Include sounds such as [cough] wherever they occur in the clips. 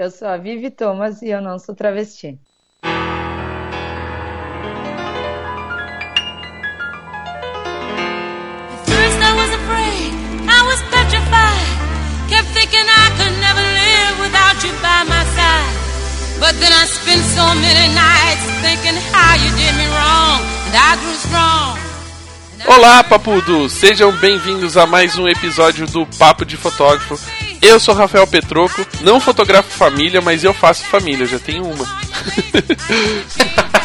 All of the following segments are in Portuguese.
Eu sou a Vivi Thomas e eu não sou travesti. But then I spent so many nights thinking how you did me wrong, and I grew strong. Olá, papudos! Sejam bem-vindos a mais um episódio do Papo de Fotógrafo. Eu sou Rafael Petroco, não fotografo família, mas eu faço família, já tenho uma. [laughs]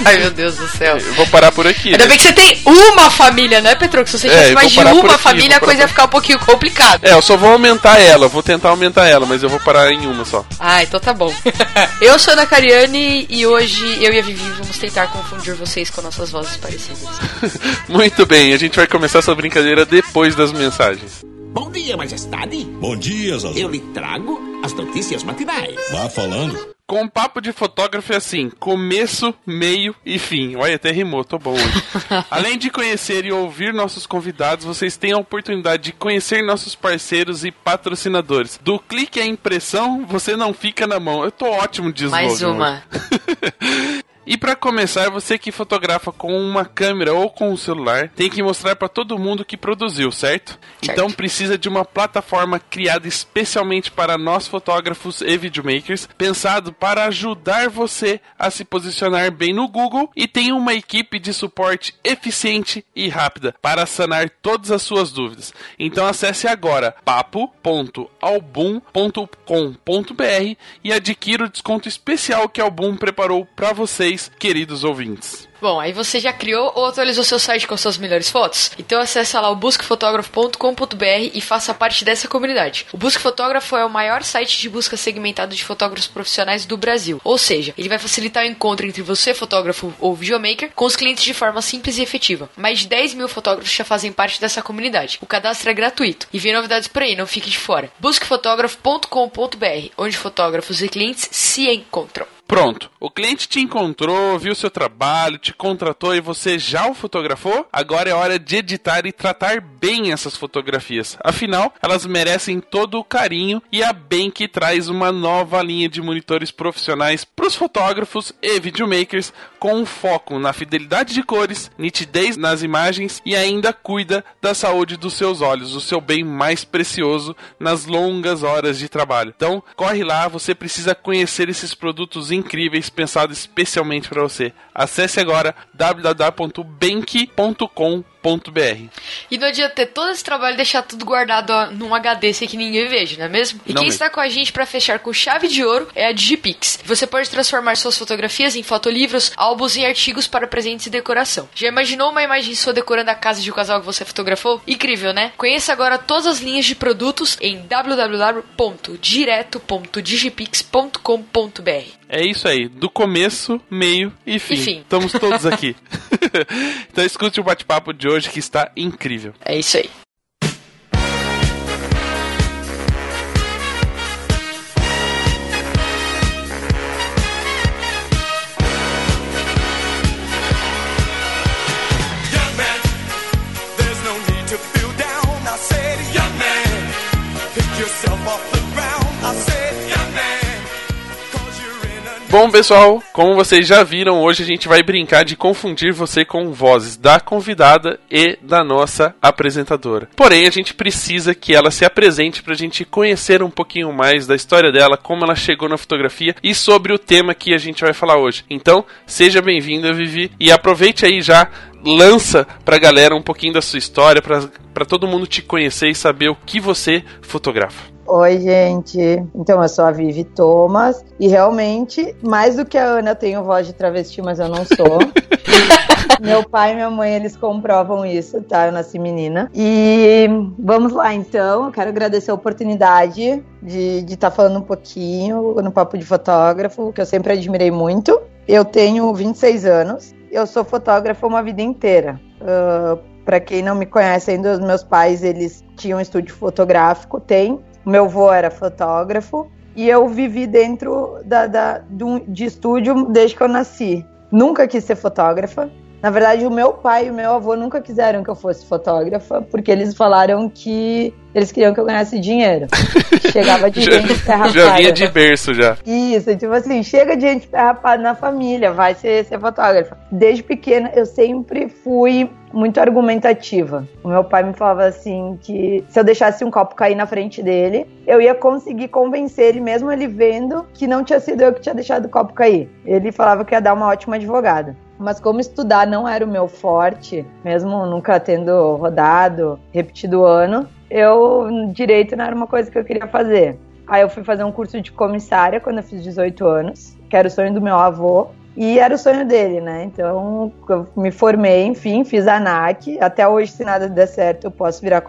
Ai, meu Deus do céu. Eu vou parar por aqui. Ainda né? bem que você tem uma família, né, Petroco? Se você É, tivesse eu mais de uma aqui, família, a coisa ia ficar um pouquinho complicada. É, eu só vou aumentar ela, vou tentar aumentar ela, mas eu vou parar em uma só. Ah, então tá bom. [laughs] eu sou a Ana Cariani e hoje eu e a Vivi vamos tentar confundir vocês com nossas vozes parecidas. [laughs] Muito bem, a gente vai começar essa brincadeira depois das mensagens. Bom dia, majestade. Bom dia, Zazu. Eu lhe trago as notícias matinais. Vá falando. Com um papo de fotógrafo é assim, começo, meio e fim. Olha, até rimou, tô bom hoje. [laughs] Além de conhecer e ouvir nossos convidados, vocês têm a oportunidade de conhecer nossos parceiros e patrocinadores. Do clique à impressão, você não fica na mão. Eu tô ótimo de slogan Mais uma. [laughs] E para começar, você que fotografa com uma câmera ou com um celular, tem que mostrar para todo mundo que produziu, certo? Certo. Então precisa de uma plataforma criada especialmente para nós fotógrafos e videomakers, pensado para ajudar você a se posicionar bem no Google e tem uma equipe de suporte eficiente e rápida para sanar todas as suas dúvidas. Então acesse agora papo.album.com.br e adquira o desconto especial que a Album preparou para vocês, queridos ouvintes. Bom, aí você já criou ou atualizou seu site com suas melhores fotos? Então acesse lá o busquefotógrafo.com.br e faça parte dessa comunidade. O Busque Fotógrafo é o maior site de busca segmentado de fotógrafos profissionais do Brasil. Ou seja, ele vai facilitar o encontro entre você, fotógrafo ou videomaker, com os clientes de forma simples e efetiva. Mais de 10 mil fotógrafos já fazem parte dessa comunidade. O cadastro é gratuito. E vem novidades por aí, não fique de fora. Busquefotógrafo.com.br, onde fotógrafos e clientes se encontram. Pronto, o cliente te encontrou, viu seu trabalho, te contratou e você já o fotografou? Agora é hora de editar e tratar bem essas fotografias. Afinal, elas merecem todo o carinho e a Bank traz uma nova linha de monitores profissionais para os fotógrafos e videomakers com um foco na fidelidade de cores, nitidez nas imagens e ainda cuida da saúde dos seus olhos, o seu bem mais precioso nas longas horas de trabalho. Então, corre lá, você precisa conhecer esses produtos incríveis pensados especialmente para você. Acesse agora agora www.bank.com www.bank.com.br. E não adianta ter todo esse trabalho e deixar tudo guardado num HD sem que ninguém veja, não é mesmo? E Não quem mesmo. está com a gente para fechar com chave de ouro é a Digipix. Você pode transformar suas fotografias em fotolivros, álbuns e artigos para presentes e decoração. Já imaginou uma imagem sua decorando a casa de um casal que você fotografou? Incrível, né? Conheça agora todas as linhas de produtos em www.direto.digipix.com.br. É isso aí, do começo, meio e fim. E fim. Estamos todos aqui. então escute o bate-papo de hoje que está incrível. É isso aí. Bom, pessoal, como vocês já viram, hoje a gente vai brincar de confundir você com vozes da convidada e da nossa apresentadora. Porém, a gente precisa que ela se apresente para a gente conhecer um pouquinho mais da história dela, como ela chegou na fotografia e sobre o tema que a gente vai falar hoje. Então, seja bem-vinda, Vivi, e aproveite aí já, lança pra galera um pouquinho da sua história, pra todo mundo te conhecer e saber o que você fotografa. Oi, gente. Então, eu sou a Vivi Thomas e realmente, mais do que a Ana, eu tenho voz de travesti, mas eu não sou. [laughs] Meu pai e minha mãe, eles comprovam isso, tá? Eu nasci menina. E vamos lá, então. Eu quero agradecer a oportunidade de estar falando um pouquinho no Papo de Fotógrafo, que eu sempre admirei muito. Eu tenho 26 anos. Eu sou fotógrafa uma vida inteira. Uh, para quem não me conhece ainda, os meus pais, eles tinham um estúdio fotográfico, tem. Meu avô era fotógrafo. E eu vivi dentro da, da, de, um, de estúdio desde que eu nasci. Nunca quis ser fotógrafa. Na verdade, o meu pai e o meu avô nunca quiseram que eu fosse fotógrafa, porque eles falaram que eles queriam que eu ganhasse dinheiro. [laughs] Chegava de gente ferrapada. já vinha de berço já. Isso, tipo assim, chega de gente ferrapada na família, vai ser, ser fotógrafa. Desde pequena, eu sempre fui muito argumentativa. O meu pai me falava assim que se eu deixasse um copo cair na frente dele, eu ia conseguir convencer ele, mesmo ele vendo, que não tinha sido eu que tinha deixado o copo cair. Ele falava que ia dar uma ótima advogada. Mas como estudar não era o meu forte, mesmo nunca tendo rodado, repetido o ano, eu direito não era uma coisa que eu queria fazer. Aí eu fui fazer um curso de comissária quando eu fiz 18 anos, que era o sonho do meu avô. E era o sonho dele, né? Então eu me formei, enfim, fiz a ANAC. Até hoje, se nada der certo, eu posso virar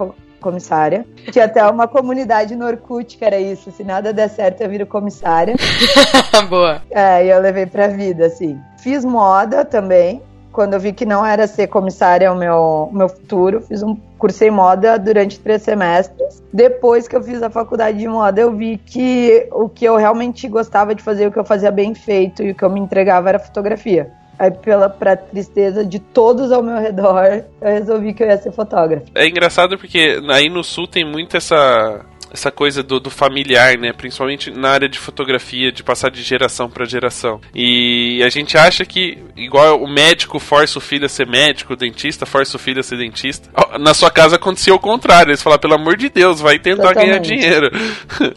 comissária. Tinha até uma comunidade no Orkut que era isso: se nada der certo, eu viro comissária. [laughs] Boa. É, e eu levei pra vida, assim. Fiz moda também. Quando eu vi que não era ser comissária o meu, o meu futuro, fiz um cursei moda durante três semestres. Depois que eu fiz a faculdade de moda, eu vi que o que eu realmente gostava de fazer, o que eu fazia bem feito e o que eu me entregava era fotografia. Aí, pela pra tristeza de todos ao meu redor, eu resolvi que eu ia ser fotógrafa. É engraçado porque aí no sul tem muito essa essa coisa do, do familiar, né? Principalmente na área de fotografia, de passar de geração para geração. E a gente acha que, igual o médico força o filho a ser médico, o dentista força o filho a ser dentista. Na sua casa acontecia o contrário. Eles falaram, pelo amor de Deus, vai tentar ganhar Totalmente. dinheiro.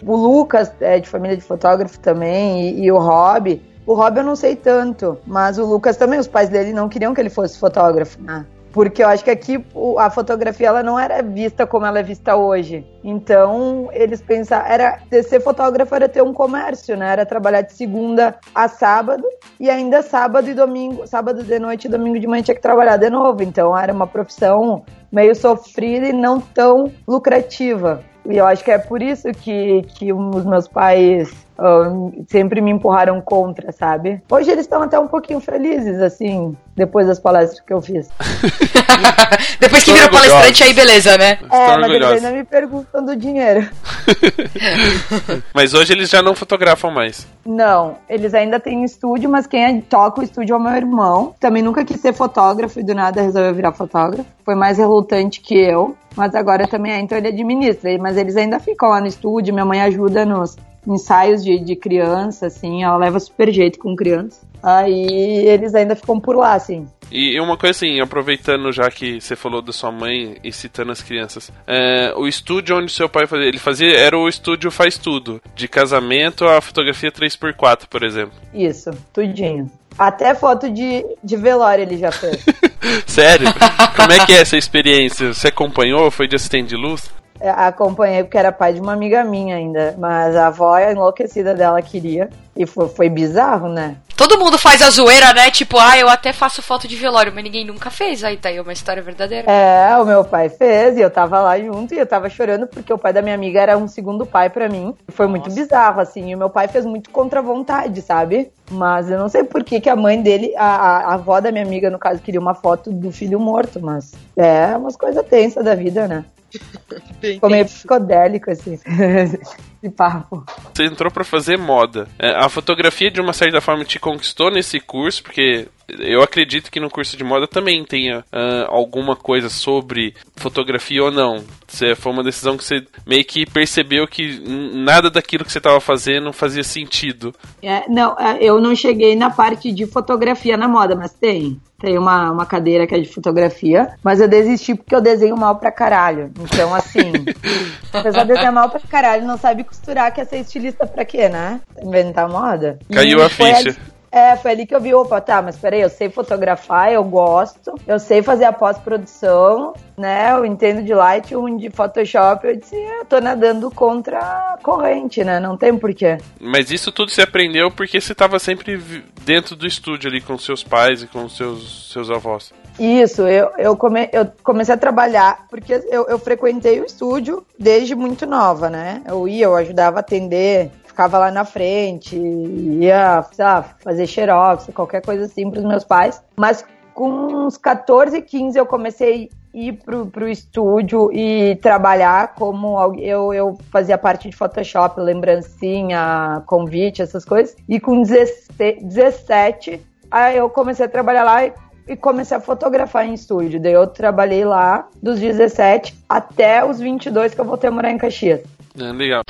O Lucas é de família de fotógrafo também, e, e o Rob. O Rob eu não sei tanto, mas o Lucas também, os pais dele não queriam que ele fosse fotógrafo, né? Porque eu acho que aqui a fotografia ela não era vista como ela é vista hoje. Então, eles pensaram, era ser fotógrafo era ter um comércio, né? Era trabalhar de segunda a sábado e ainda sábado e domingo, sábado de noite e domingo de manhã tinha que trabalhar de novo. Então, era uma profissão meio sofrida e não tão lucrativa. E eu acho que é por isso que, que os meus pais sempre me empurraram contra, sabe? Hoje eles estão até um pouquinho felizes, assim, depois das palestras que eu fiz. [laughs] Depois que orgulhosa. palestrante, aí beleza, né? É, mas eles ainda me perguntam do dinheiro. [laughs] Mas hoje eles já não fotografam mais. Não, eles ainda têm estúdio, mas quem toca o estúdio é o meu irmão. Também nunca quis ser fotógrafo e do nada resolveu virar fotógrafo. Foi mais relutante que eu, mas agora também é, então ele administra. Mas eles ainda ficam lá no estúdio, minha mãe ajuda nos ensaios de, de criança, assim, ela leva super jeito com criança. Aí eles ainda ficam por lá, assim. E uma coisa assim, aproveitando já que você falou da sua mãe e citando as crianças, é, o estúdio onde seu pai fazia, ele fazia, era o estúdio Faz Tudo, de casamento a fotografia 3x4, por exemplo. Isso, tudinho. Até foto de, de velório ele já fez. [laughs] Sério? Como é que é essa experiência? Você acompanhou? Foi de assistente de luz? É, Acompanhei porque era pai de uma amiga minha ainda, mas a avó enlouquecida dela queria. E foi, foi bizarro, né? Todo mundo faz a zoeira, né? Tipo, ah, eu até faço foto de velório, mas ninguém nunca fez. Aí tá aí uma história verdadeira. É, o meu pai fez e eu tava lá junto e eu tava chorando porque o pai da minha amiga era um segundo pai pra mim. Foi muito bizarro, assim. E o meu pai fez muito contra a vontade, sabe? Mas eu não sei por que, que a mãe dele, a, a, a avó da minha amiga, no caso, queria uma foto do filho morto, mas é umas coisas tensas da vida, né? Ficou meio psicodélico, assim, [laughs] esse papo. Você entrou pra fazer moda. É, a fotografia, de uma certa forma, te conquistou nesse curso, porque eu acredito que no curso de moda também tenha ah, alguma coisa sobre fotografia ou não. Você, foi uma decisão que você meio que percebeu que nada daquilo que você estava fazendo fazia sentido. É, não, é, eu não cheguei na parte de fotografia na moda, mas tem. Tem uma, uma cadeira que é de fotografia, mas eu desisti porque eu desenho mal pra caralho. Então, assim, [laughs] a pessoa desenha mal pra caralho, não sabe costurar, quer ser estilista pra quê, né? Inventar moda. Caiu E a ficha. É, foi ali que eu vi, opa, tá, mas peraí, eu sei fotografar, eu gosto, eu sei fazer a pós-produção, né, eu entendo de Lightroom, de Photoshop, eu disse, eu tô nadando contra a corrente, né, não tem porquê. Mas isso tudo você aprendeu porque você estava sempre dentro do estúdio ali com seus pais e com seus, seus avós. Isso, eu, eu, come, eu comecei a trabalhar, porque eu, eu frequentei o estúdio desde muito nova, né? Eu ia, eu ajudava a atender, ficava lá na frente, ia, sei lá, fazer xerox, qualquer coisa assim pros meus pais. Mas com uns 14, 15 eu comecei a ir pro, pro estúdio e trabalhar como eu, eu fazia parte de Photoshop, lembrancinha, convite, essas coisas. E com 16 17, aí eu comecei a trabalhar lá e e comecei a fotografar em estúdio. Daí eu trabalhei lá dos 17 até os 22 que eu voltei a morar em Caxias. É, legal.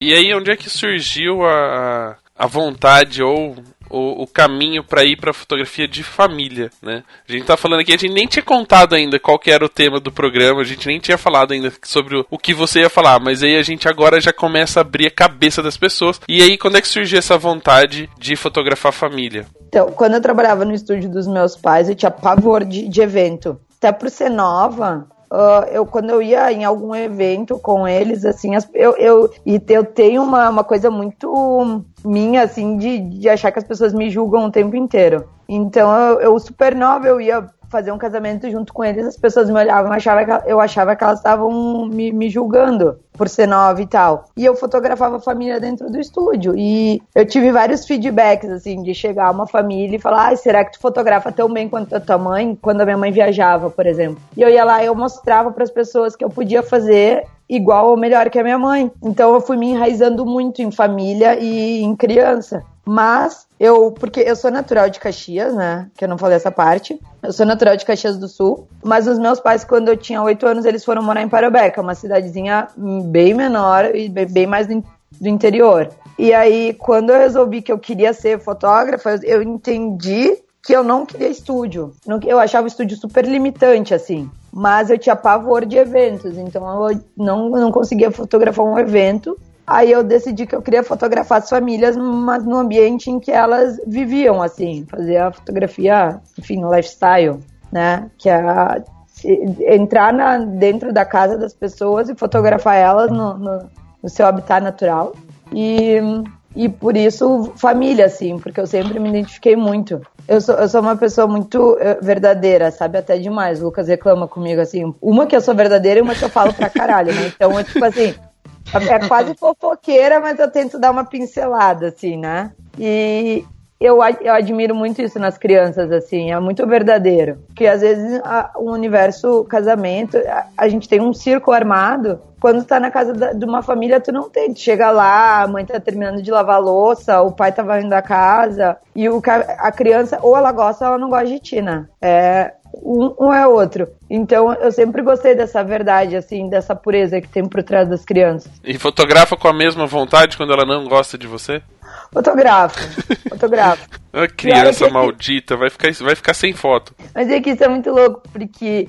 E aí, onde é que surgiu a, a vontade ou o, o caminho para ir para fotografia de família, né? A gente tá falando aqui, a gente nem tinha contado ainda qual que era o tema do programa, a gente nem tinha falado ainda sobre o, o que você ia falar, mas aí a gente agora já começa a abrir a cabeça das pessoas. E aí, quando é que surgiu essa vontade de fotografar família? Então, quando eu trabalhava no estúdio dos meus pais, eu tinha pavor de, de evento. Até por ser nova, ah, eu quando eu ia em algum evento com eles, assim, as- eu, eu, e eu tenho uma, uma coisa muito minha, assim, de, de achar que as pessoas me julgam o tempo inteiro. Então, eu, eu super nova, eu ia fazer um casamento junto com eles, as pessoas me olhavam, achava que, eu achava que elas estavam me, me julgando por ser nova e tal. E eu fotografava a família dentro do estúdio. E eu tive vários feedbacks, assim, de chegar uma família e falar: Ai, será que tu fotografa tão bem quanto a tua mãe? Quando a minha mãe viajava, por exemplo. E eu ia lá e eu mostrava para as pessoas que eu podia fazer igual ou melhor que a minha mãe. Então eu fui me enraizando muito em família e em criança. Mas eu, porque eu sou natural de Caxias, né? Que eu não falei essa parte. Eu sou natural de Caxias do Sul. Mas os meus pais, quando eu tinha oito anos, eles foram morar em Parobeca, uma cidadezinha bem menor e bem mais do do interior. E aí, quando eu resolvi que eu queria ser fotógrafa, eu- entendi que eu não queria estúdio. Eu achava o estúdio super limitante, assim. Mas eu tinha pavor de eventos, então eu não, não conseguia fotografar um evento. Aí eu decidi que eu queria fotografar as famílias, mas no ambiente em que elas viviam, assim. Fazer a fotografia, enfim, lifestyle, né? Que é entrar na- dentro da casa das pessoas e fotografar elas no, no- no seu habitat natural. E, e por isso, família, assim, porque eu sempre me identifiquei muito. Eu sou, eu sou uma pessoa muito eh, verdadeira, sabe? Até demais. O Lucas reclama comigo, assim. Uma que eu sou verdadeira e uma que eu falo pra caralho, né? Então, é tipo assim. É quase fofoqueira, mas eu tento dar uma pincelada, assim, né? E eu, eu admiro muito isso nas crianças, assim, é muito verdadeiro. Porque às vezes a- o universo casamento, a, a gente tem um círculo armado. Quando tá na casa da- de uma família, tu não tem. Chega lá, a mãe tá terminando de lavar louça, o pai tá varrendo a casa, e o, a criança, ou ela gosta ou ela não gosta de ti, né? É, um, um é outro. Então eu sempre gostei dessa verdade, assim, dessa pureza que tem por trás das crianças. E fotografa com a mesma vontade quando ela não gosta de você? Fotografo, fotografo. Ah, [laughs] criança que- maldita, vai ficar, vai ficar sem foto. Mas é que isso é muito louco, porque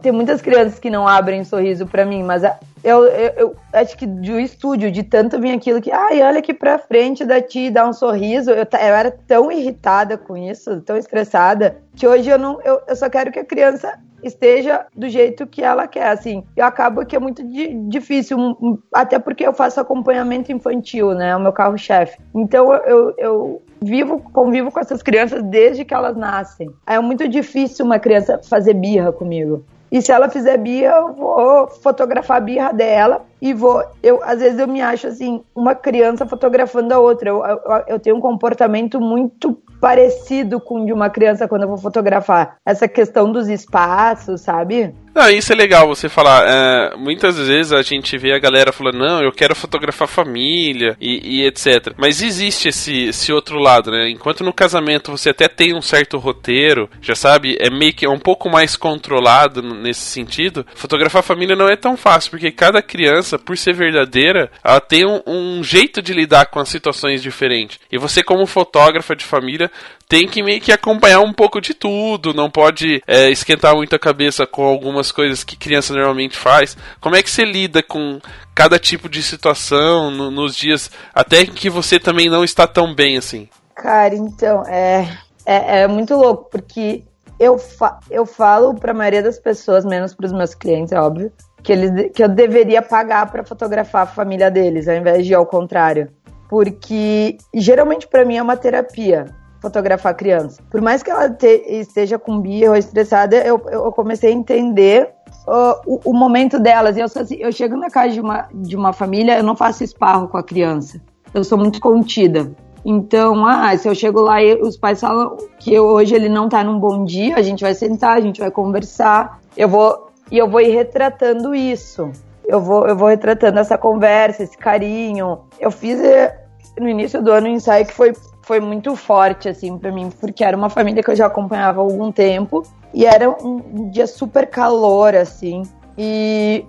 tem muitas crianças que não abrem sorriso pra mim, mas eu, eu, eu acho que do estúdio, de tanto vir aquilo que, ai, olha aqui pra frente da ti, dá um sorriso, eu, eu era tão irritada com isso, tão estressada, que hoje eu não, eu, eu só quero que a criança esteja do jeito que ela quer, assim. Eu acabo que é muito di- difícil, um- um- até porque eu faço acompanhamento infantil, né, o meu carro-chefe. Então eu, eu vivo, convivo com essas crianças desde que elas nascem. É muito difícil uma criança fazer birra comigo. E se ela fizer birra, eu vou fotografar a birra dela e vou. Eu, às vezes eu me acho assim, uma criança fotografando a outra. Eu, eu, eu tenho um comportamento muito parecido com o de uma criança quando eu vou fotografar. Essa questão dos espaços, sabe? Não, isso é legal você falar. É, muitas vezes a gente vê a galera falando, não, eu quero fotografar família e, e etc. Mas existe esse, esse outro lado, né? Enquanto no casamento você até tem um certo roteiro, já sabe, é meio que é um pouco mais controlado nesse sentido. Fotografar família não é tão fácil, porque cada criança, por ser verdadeira, ela tem um, um jeito de lidar com as situações diferentes. E você, como fotógrafa de família, tem que meio que acompanhar um pouco de tudo, não pode é, esquentar muito a cabeça com algumas coisas que criança normalmente faz. Como é que você lida com cada tipo de situação no- nos dias até que você também não está tão bem assim? Cara, então, é, é, é muito louco, porque eu, fa eu falo pra maioria das pessoas, menos pros meus clientes, é óbvio, que, eles, que eu deveria pagar pra fotografar a família deles, ao invés de ao contrário. Porque geralmente pra mim é uma terapia fotografar criança. Por mais que ela te- esteja com birra ou estressada, eu, eu comecei a entender ó, o, o momento delas. E eu, assim, eu chego na casa de uma, de uma família, eu não faço esparro com a criança. Eu sou muito contida. Então, ah, se eu chego lá e os pais falam que hoje ele não tá num bom dia, a gente vai sentar, a gente vai conversar. Eu vou e eu vou ir retratando isso. Eu vou, eu vou retratando essa conversa, esse carinho. Eu fiz eh, no início do ano um ensaio que foi foi muito forte, assim, pra mim, porque era uma família que eu já acompanhava há algum tempo. E era um, um dia super calor, assim. E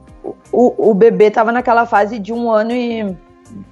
o, o bebê tava naquela fase de um ano e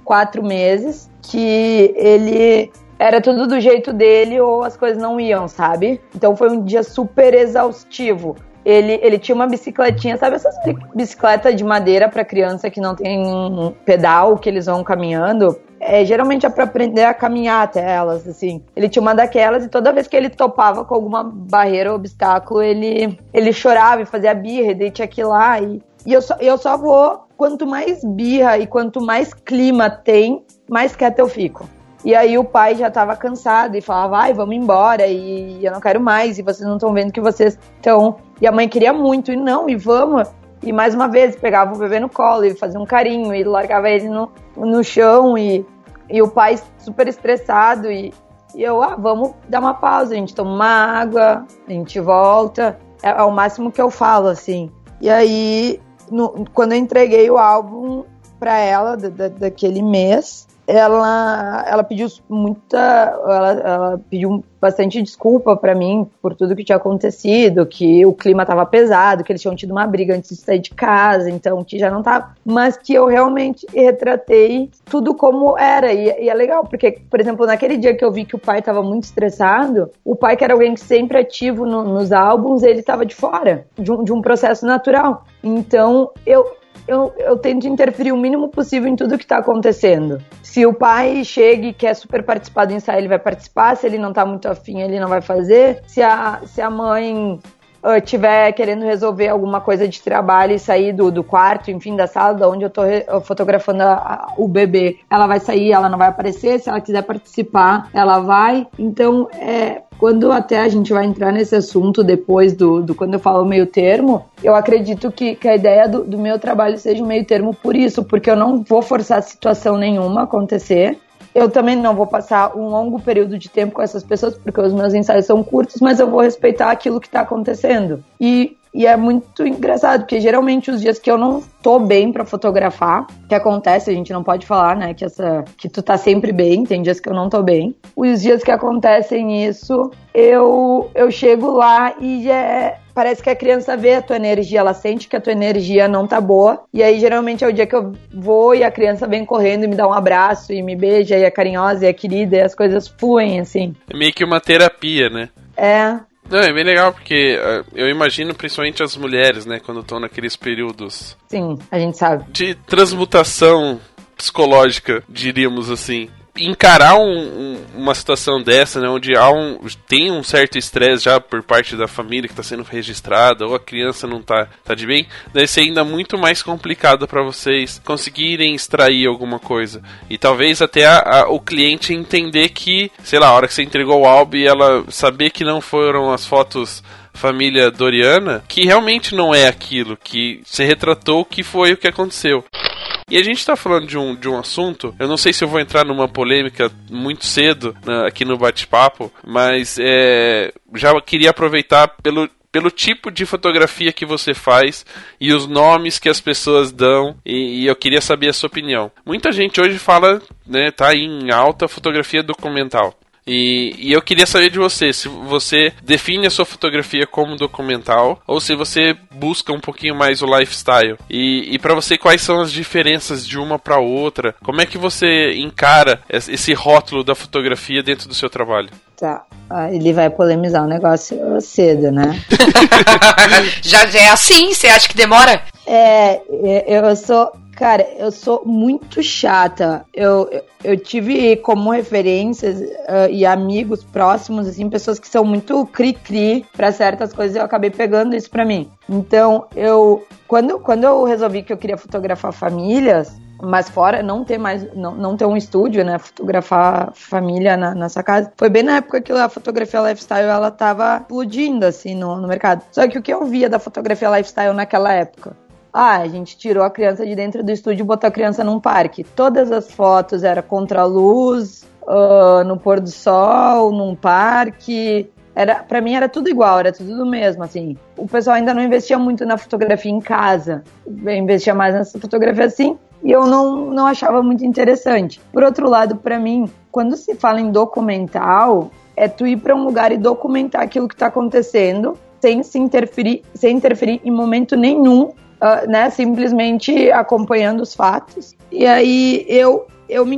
quatro meses, que ele era tudo do jeito dele ou as coisas não iam, sabe? Então foi um dia super exaustivo. Ele, ele tinha uma bicicletinha, sabe essas bi- bicicleta de madeira para criança que não tem pedal, que eles vão caminhando? É, geralmente é para aprender a caminhar até elas, assim. Ele tinha uma daquelas e toda vez que ele topava com alguma barreira ou obstáculo, ele, ele chorava e fazia birra, e daí tinha que ir lá. E, e eu, só, eu só vou, quanto mais birra e quanto mais clima tem, mais quieta eu fico. E aí o pai já tava cansado e falava, vai, vamos embora, e eu não quero mais, e vocês não estão vendo que vocês estão. E a mãe queria muito, e não, e vamos. E mais uma vez, pegava o bebê no colo e fazia um carinho, e largava ele no, no chão, e, e o pai super estressado, e, e eu, ah, vamos dar uma pausa, a gente toma uma água, a gente volta. É, é o máximo que eu falo, assim. E aí, no- quando eu entreguei o álbum pra ela, da- da- daquele mês, ela, ela pediu muita. Ela, ela pediu bastante desculpa pra mim por tudo que tinha acontecido, que o clima tava pesado, que eles tinham tido uma briga antes de sair de casa, então que já não tava. Mas que eu realmente retratei tudo como era. E, e é legal, porque, por exemplo, naquele dia que eu vi que o pai tava muito estressado, o pai, que era alguém que sempre ativo no- nos álbuns, ele tava de fora de um, de um processo natural. Então, eu, eu, eu tento interferir o mínimo possível em tudo que tá acontecendo. Se o pai chega e quer super participar do ensaio, ele vai participar. Se ele não tá muito afim, ele não vai fazer. Se a, se a mãe ah, tiver querendo resolver alguma coisa de trabalho e sair do, do quarto, enfim, da sala da onde eu tô re- fotografando a- a- o bebê, ela vai sair, ela não vai aparecer. Se ela quiser participar, ela vai. Então, é, quando até a gente vai entrar nesse assunto depois do, do quando eu falo meio termo, eu acredito que, que a ideia do, do meu trabalho seja um meio termo por isso, porque eu não vou forçar situação nenhuma acontecer. Eu também não vou passar um longo período de tempo com essas pessoas, porque os meus ensaios são curtos, mas eu vou respeitar aquilo que tá acontecendo. E, e é muito engraçado, porque geralmente os dias que eu não tô bem pra fotografar, que acontece, a gente não pode falar, né, que essa que tu tá sempre bem, tem dias que eu não tô bem. Os dias que acontecem isso, eu eu chego lá e é, parece que a criança vê a tua energia, ela sente que a tua energia não tá boa. E aí geralmente é o dia que eu vou e a criança vem correndo e me dá um abraço e me beija e é carinhosa e é querida e as coisas fluem assim. É meio que uma terapia, né? É, Não, é bem legal porque ah, eu imagino principalmente as mulheres, né, quando estão naqueles períodos sim, a gente sabe. de transmutação psicológica, diríamos assim. Encarar um- um- uma situação dessa, né, onde há um, tem um certo estresse já por parte da família que está sendo registrada, ou a criança não tá, tá de bem, deve ser ainda muito mais complicado para vocês conseguirem extrair alguma coisa. E talvez até a- a- o cliente entender que, sei lá, a hora que você entregou o álbum e ela saber que não foram as fotos família Doriana, que realmente não é aquilo, que você retratou o que foi o que aconteceu. E a gente tá falando de um, de um assunto, eu não sei se eu vou entrar numa polêmica muito cedo na- aqui no bate-papo, mas é, já queria aproveitar pelo, pelo tipo de fotografia que você faz e os nomes que as pessoas dão, e, e eu queria saber a sua opinião. Muita gente hoje fala, né, tá em alta fotografia documental. E, e eu queria saber de você, se você define a sua fotografia como documental ou se você busca um pouquinho mais o lifestyle. E, e para você, quais são as diferenças de uma para outra? Como é que você encara es- esse rótulo da fotografia dentro do seu trabalho? Tá. Ah, ele vai polemizar o negócio cedo, né? [laughs] Já é assim? Você acha que demora? É, é, eu sou. Cara, eu sou muito chata. Eu, eu, eu tive como referências ah, e amigos próximos, assim, pessoas que são muito cri-cri pra certas coisas, eu acabei pegando isso pra mim. Então, eu. Quando, quando eu resolvi que eu queria fotografar famílias, mas fora não ter mais, não, não ter um estúdio, né, fotografar família na, nessa casa, foi bem na época que a fotografia lifestyle ela tava explodindo assim no, no mercado. Só que o que eu via da fotografia lifestyle naquela época? Ah, a gente tirou a criança de dentro do estúdio e botou a criança num parque. Todas as fotos eram contra a luz, ah, no pôr do sol, num parque. era para mim era tudo igual, era tudo do mesmo, assim. O pessoal ainda não investia muito na fotografia em casa, investia mais nessa fotografia assim, e eu não, não achava muito interessante. Por outro lado, para mim, quando se fala em documental, é tu ir para um lugar e documentar aquilo que está acontecendo, sem se interferir, sem interferir em momento nenhum, uh, né? Simplesmente acompanhando os fatos. E aí eu eu me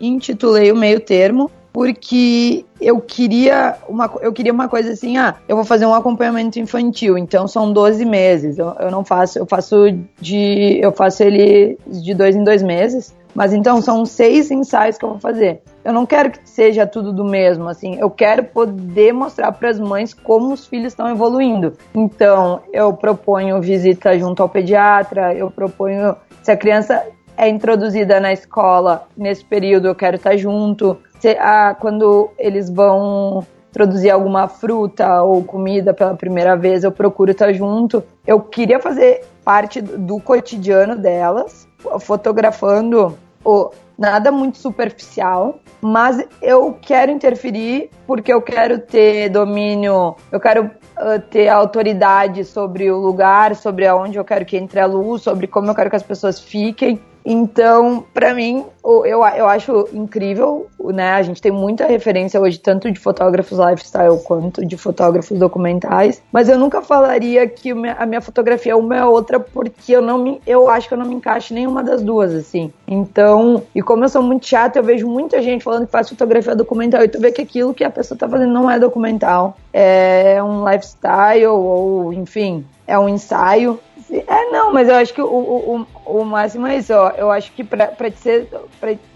intitulei, o meio termo porque eu queria uma, eu queria uma coisa assim, ah, eu vou fazer um acompanhamento infantil, então são 12 meses. Eu, eu não faço, eu faço de. Eu faço ele de dois em dois meses. Mas então são seis ensaios que eu vou fazer. Eu não quero que seja tudo do mesmo, assim. Eu quero poder mostrar para as mães como os filhos estão evoluindo. Então, eu proponho visita junto ao pediatra, eu proponho se a criança é introduzida na escola nesse período, eu quero estar junto. Se, ah, quando eles vão introduzir alguma fruta ou comida pela primeira vez, eu procuro estar junto. Eu queria fazer parte do cotidiano delas, fotografando o nada muito superficial, mas eu quero interferir porque eu quero ter domínio, eu quero uh, ter autoridade sobre o lugar, sobre aonde eu quero que entre a luz, sobre como eu quero que as pessoas fiquem. Então, para mim, eu, eu acho incrível, né? A gente tem muita referência hoje, tanto de fotógrafos lifestyle quanto de fotógrafos documentais. Mas eu nunca falaria que a minha fotografia é uma é outra, porque eu não me. Eu acho que eu não me encaixo em nenhuma das duas, assim. Então, e como eu sou muito chata, eu vejo muita gente falando que faz fotografia documental, e tu vê que aquilo que a pessoa tá fazendo não é documental. É um lifestyle, ou enfim, é um ensaio. É, não, mas eu acho que o, o, o máximo é isso, ó. Eu acho que pra, ser,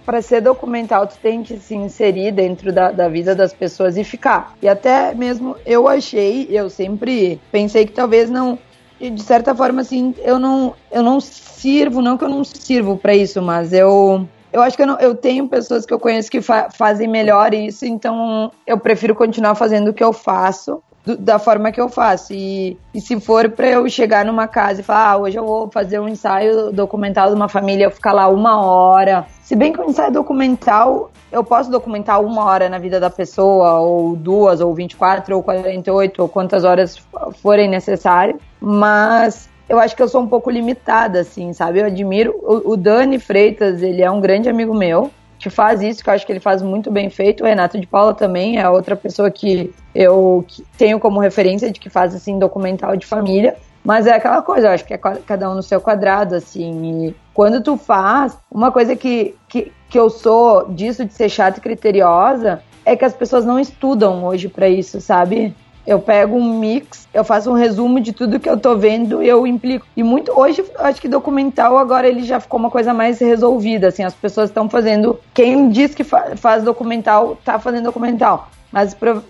pra ser documental, tu tem que se inserir dentro da, da vida das pessoas e ficar. E até mesmo eu achei, eu sempre pensei que talvez não. De certa forma, assim, eu não, eu não sirvo, não que eu não sirvo para isso, mas eu eu acho que eu, não, eu, tenho pessoas que eu conheço que fa fazem melhor isso, então eu prefiro continuar fazendo o que eu faço do, da forma que eu faço. E, e se for para eu chegar numa casa e falar, ah, hoje eu vou fazer um ensaio documental de uma família, eu ficar lá uma hora. Se bem que um ensaio documental, eu posso documentar uma hora na vida da pessoa, ou duas, ou 24, ou 48, ou quantas horas forem necessárias, mas eu acho que eu sou um pouco limitada, assim, sabe? Eu admiro. O, o Dani Freitas, ele é um grande amigo meu que faz isso, que eu acho que ele faz muito bem feito. O Renato de Paula também é outra pessoa que eu tenho como referência de que faz assim documental de família. Mas é aquela coisa, eu acho que é cada um no seu quadrado, assim. E quando tu faz, uma coisa que, que, que eu sou disso de ser chata e criteriosa é que as pessoas não estudam hoje para isso, sabe? Eu pego um mix, eu faço um resumo de tudo que eu tô vendo e eu implico. E muito hoje, acho que documental agora ele já ficou uma coisa mais resolvida, assim, as pessoas estão fazendo, quem diz que fa faz documental, tá fazendo documental. Mas, por,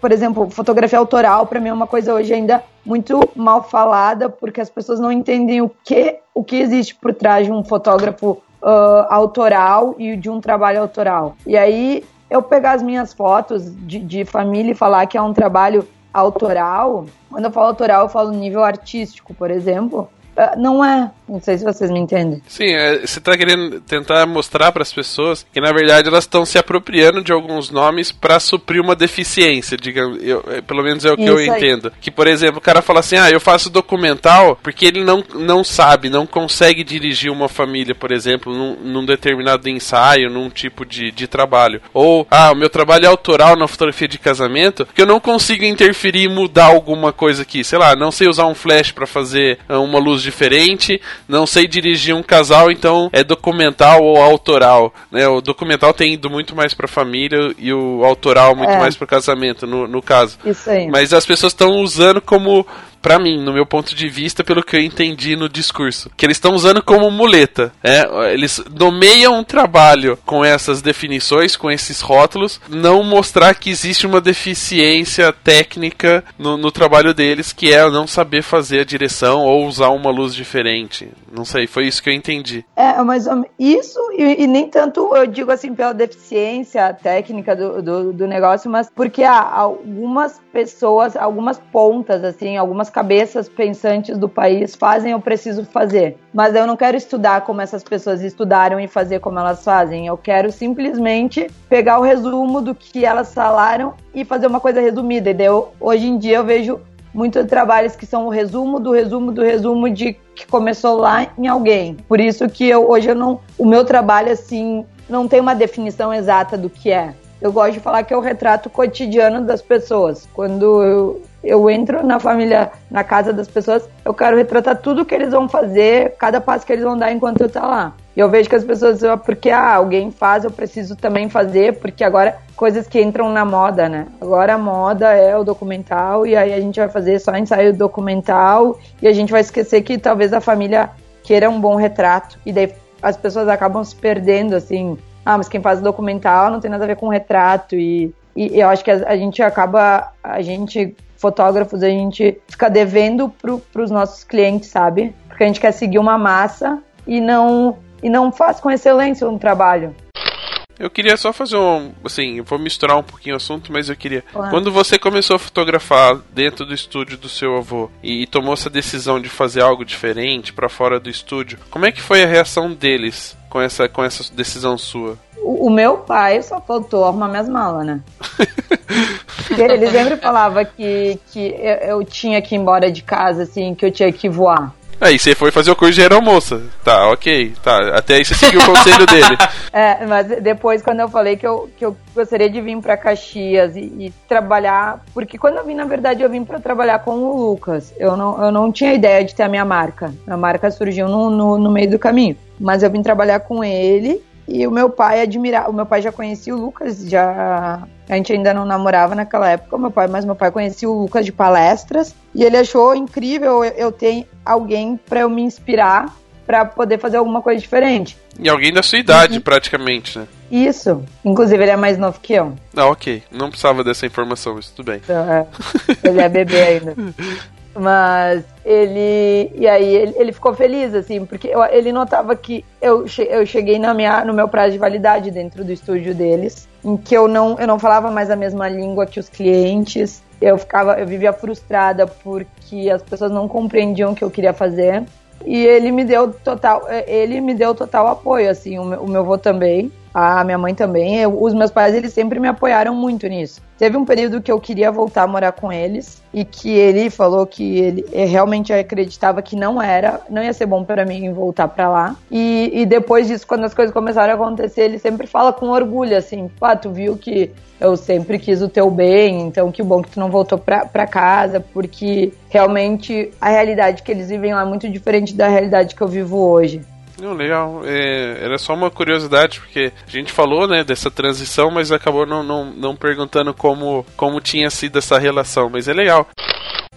por exemplo, fotografia autoral, para mim é uma coisa hoje ainda muito mal falada, porque as pessoas não entendem o que, o que existe por trás de um fotógrafo uh, autoral e de um trabalho autoral. E aí, eu pegar as minhas fotos de, de família e falar que é um trabalho autoral, quando eu falo autoral, eu falo nível artístico, por exemplo, não é. Não sei se vocês me entendem. Sim, é, você está querendo tentar mostrar para as pessoas que na verdade elas estão se apropriando de alguns nomes para suprir uma deficiência, digamos, eu, é, pelo menos é o que Isso eu aí. entendo. Que por exemplo, o cara fala assim: "Ah, eu faço documental porque ele não, não sabe, não consegue dirigir uma família, por exemplo, num, num determinado ensaio, num tipo de, de trabalho. Ou, ah, o meu trabalho é autoral na fotografia de casamento, que eu não consigo interferir e mudar alguma coisa aqui, sei lá, não sei usar um flash para fazer ah, uma luz diferente, não sei dirigir um casal, então é documental ou autoral, né? O documental tem ido muito mais pra família e o autoral muito É. mais pro casamento, no, no caso. Isso aí. Mas as pessoas estão usando como Pra mim, no meu ponto de vista, pelo que eu entendi no discurso, que eles estão usando como muleta. né? Eles nomeiam um trabalho com essas definições, com esses rótulos, não mostrar que existe uma deficiência técnica no, no trabalho deles, que é não saber fazer a direção ou usar uma luz diferente. Não sei, foi isso que eu entendi. É, mas um, isso, e, e nem tanto eu digo assim pela deficiência técnica do, do, do negócio, mas porque há algumas pessoas, algumas pontas, assim, algumas as cabeças pensantes do país fazem, eu preciso fazer. Mas eu não quero estudar como essas pessoas estudaram e fazer como elas fazem. Eu quero simplesmente pegar o resumo do que elas falaram e fazer uma coisa resumida. E daí eu- hoje em dia eu vejo muitos trabalhos que são o resumo do resumo do resumo de que começou lá em alguém. Por isso que eu, hoje eu não, o meu trabalho assim não tem uma definição exata do que é. Eu gosto de falar que é o retrato cotidiano das pessoas. Quando eu, eu entro na família, na casa das pessoas, eu quero retratar tudo que eles vão fazer, cada passo que eles vão dar enquanto eu tá lá. E eu vejo que as pessoas, ah, porque ah, alguém faz, eu preciso também fazer, porque agora coisas que entram na moda, né? Agora a moda é o documental e aí a gente vai fazer só ensaio documental e a gente vai esquecer que talvez a família queira um bom retrato e daí as pessoas acabam se perdendo assim. Ah, mas quem faz documental não tem nada a ver com retrato e, e eu acho que a, a gente acaba, a gente fotógrafos, a gente fica devendo pro, pros nossos clientes, sabe? Porque a gente quer seguir uma massa e não e não faz com excelência um trabalho. Eu queria só fazer um. Assim, eu vou misturar um pouquinho o assunto, mas eu queria. Claro. Quando você começou a fotografar dentro do estúdio do seu avô e, tomou essa decisão de fazer algo diferente pra fora do estúdio, como é que foi a reação deles com essa, com essa decisão sua? O, o meu pai só faltou arrumar minhas malas, né? [laughs] Ele sempre falava que, que eu, tinha que ir embora de casa, assim, que eu tinha que voar. Aí você foi fazer o curso de aeromoça. Tá, ok. Tá, até aí você seguiu o conselho dele. [laughs] É, mas depois quando eu falei que eu, que eu gostaria de vir pra Caxias e, e trabalhar, porque quando eu vim, na verdade, eu vim pra trabalhar com o Lucas. Eu não, eu não tinha ideia de ter a minha marca. A marca surgiu no, no, no meio do caminho. Mas eu vim trabalhar com ele e o meu pai admirava. O meu pai já conhecia o Lucas, já. A gente ainda não namorava naquela época, meu pai, mas meu pai conhecia o Lucas de palestras e ele achou incrível eu, ter alguém pra eu me inspirar pra poder fazer alguma coisa diferente. E alguém da sua idade, praticamente, né? Isso. Inclusive, ele é mais novo que eu. Ah, ok. Não precisava dessa informação, mas tudo bem. Então, é, ele é bebê ainda. [laughs] Mas ele. E aí ele, ele ficou feliz, assim, porque eu- ele notava que eu, che- eu cheguei na minha, no meu prazo de validade dentro do estúdio deles, em que eu não, eu não falava mais a mesma língua que os clientes. Eu ficava, eu vivia frustrada porque as pessoas não compreendiam o que eu queria fazer. E ele me deu total, ele me deu total apoio, assim, o meu, o meu avô também, a minha mãe também. Eu- os meus pais, eles sempre me apoiaram muito nisso. Teve um período que eu queria voltar a morar com eles e que ele falou que ele realmente acreditava que não era, não ia ser bom pra mim voltar pra lá. E, e depois disso, quando as coisas começaram a acontecer, ele sempre fala com orgulho, assim, pá, tu viu que eu sempre quis o teu bem, então que bom que tu não voltou pra, pra casa, porque realmente a realidade que eles vivem lá é muito diferente da realidade que eu vivo hoje. Não, legal. É, era só uma curiosidade, porque a gente falou, né, dessa transição, mas acabou não, não, não perguntando como, como tinha sido essa relação. Mas é legal.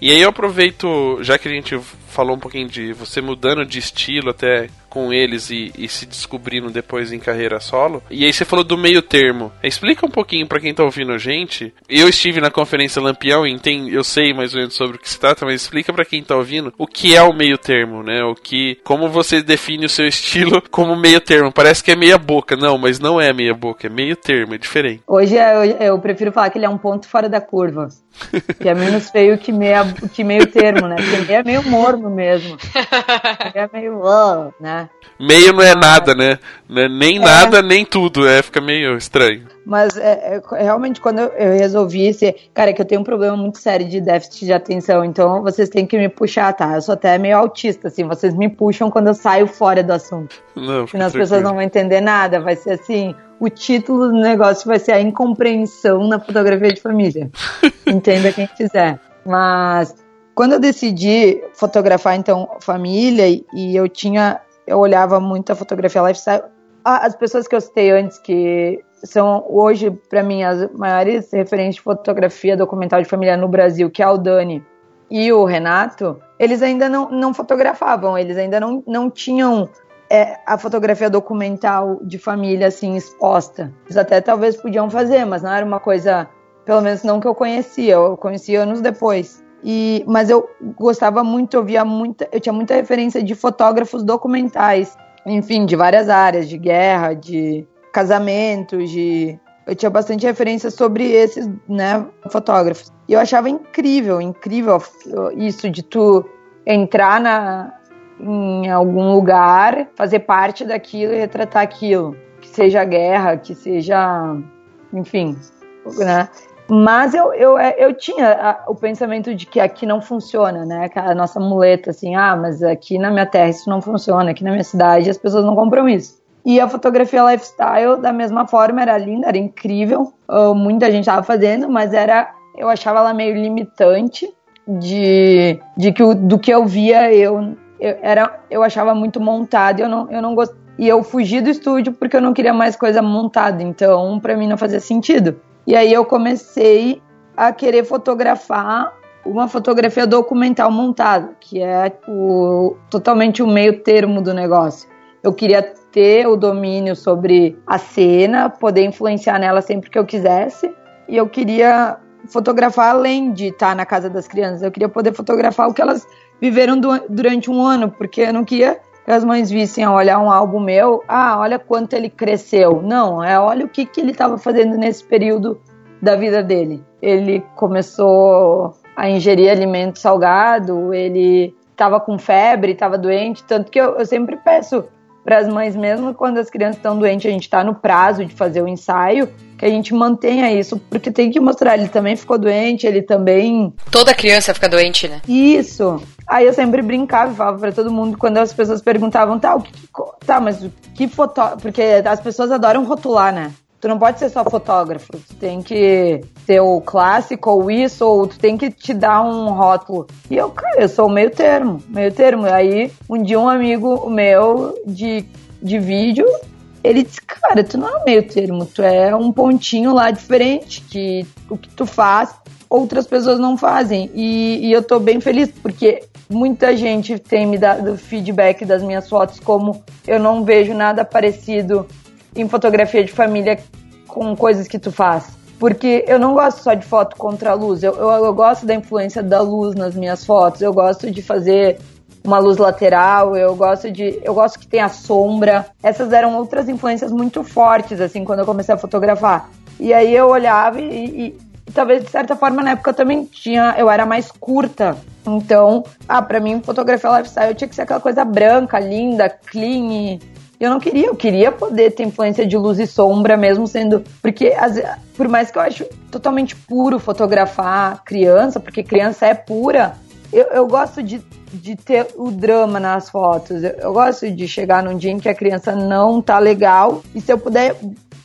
E aí eu aproveito, já que a gente falou um pouquinho de você mudando de estilo até com eles e, e se descobrindo depois em carreira solo. E aí você falou do meio termo. Explica um pouquinho pra quem tá ouvindo a gente. Eu estive na conferência Lampião e tem, eu sei mais ou menos sobre o que se trata, mas explica pra quem tá ouvindo o que é o meio termo, né? O que, como você define o seu [laughs] estilo como meio termo. Parece que é meia boca, não, mas não é meia boca, é meio termo, é diferente. Hoje eu, eu prefiro falar que ele é um ponto fora da curva. [laughs] Que é menos feio que, meia, que meio termo, né? Porque meio é meio morno mesmo. [laughs] Meio é meio, "Oh", né? Meio não é nada, né? É nem nada, nem tudo, é, fica meio estranho. Mas é, é, realmente quando eu, eu resolvi ser. Cara, é que eu tenho um problema muito sério de déficit de atenção, então vocês têm que me puxar, tá? Eu sou até meio autista, assim, vocês me puxam quando eu saio fora do assunto. Não, fica Senão as pessoas não vão entender nada. Vai ser assim: o título do negócio vai ser a incompreensão na fotografia de família. [laughs] Entenda quem quiser. Mas quando eu decidi fotografar, então, família, e, eu tinha. Eu olhava muito a fotografia lifestyle. As pessoas que eu citei antes, que são hoje, para mim, as maiores referências de fotografia documental de família no Brasil, que é o Dani e o Renato, eles ainda não, não fotografavam, eles ainda não, não tinham é, a fotografia documental de família assim exposta. Eles até talvez podiam fazer, mas não era uma coisa, pelo menos não que eu conhecia, eu conheci anos depois. E, mas eu gostava muito, eu via muita, eu tinha muita referência de fotógrafos documentais, enfim, de várias áreas, de guerra, de casamentos, de eu tinha bastante referência sobre esses, né, fotógrafos. E eu achava incrível, incrível isso de tu entrar na, em algum lugar, fazer parte daquilo e retratar aquilo. Que seja guerra, que seja. Enfim, né? Mas eu, eu, eu tinha o pensamento de que aqui não funciona, né? A nossa muleta, assim, ah, mas aqui na minha terra isso não funciona, aqui na minha cidade as pessoas não compram isso. E a fotografia lifestyle, da mesma forma, era linda, era incrível. Ah, muita gente estava fazendo, mas era. Eu achava ela meio limitante de, de que o- do que eu via, eu, eu, era, eu achava muito montado eu não, eu não gostava. E eu fugi do estúdio porque eu não queria mais coisa montada, então pra mim não fazia sentido. E aí eu comecei a querer fotografar uma fotografia documental montada, que é o, totalmente o meio termo do negócio. Eu queria ter o domínio sobre a cena, poder influenciar nela sempre que eu quisesse, e eu queria fotografar além de estar na casa das crianças, eu queria poder fotografar o que elas viveram du- durante um ano, porque eu não queria que as mães vissem olhar um álbum meu, ah, olha quanto ele cresceu. Não, é olha o que, que ele estava fazendo nesse período da vida dele. Ele começou a ingerir alimento salgado, ele estava com febre, estava doente, tanto que eu, eu sempre peço para as mães, mesmo quando as crianças estão doentes, a gente está no prazo de fazer o ensaio, que a gente mantenha isso, porque tem que mostrar, ele também ficou doente, ele também Toda criança fica doente, né? isso. Aí eu sempre brincava e falava pra todo mundo quando as pessoas perguntavam, tá, o que, tá, mas o que foto, porque as pessoas adoram rotular, né? Tu não pode ser só fotógrafo, tu tem que ter o clássico ou isso, ou tu tem que te dar um rótulo. E eu, cara, eu sou meio termo, meio termo. Aí um dia um amigo meu de, de vídeo, ele disse, cara, tu não é meio termo, tu é um pontinho lá diferente, que o que tu faz outras pessoas não fazem. E, e eu tô bem feliz, porque muita gente tem me dado feedback das minhas fotos, como eu não vejo nada parecido em fotografia de família com coisas que tu faz. Porque eu não gosto só de foto contra a luz, eu, eu, eu gosto da influência da luz nas minhas fotos, eu gosto de fazer uma luz lateral, eu gosto de. Eu gosto que tenha sombra. Essas eram outras influências muito fortes, assim, quando eu comecei a fotografar. E aí eu olhava e, e- e talvez de certa forma na época eu também tinha. Eu era mais curta. Então, ah, pra mim, fotografia lifestyle tinha que ser aquela coisa branca, linda, clean. Eu não queria, eu queria poder ter influência de luz e sombra, mesmo sendo. Porque, ve- por mais que eu acho totalmente puro fotografar criança, porque criança é pura, eu, eu gosto de, de ter o drama nas fotos. Eu, eu gosto de chegar num dia em que a criança não tá legal e se eu puder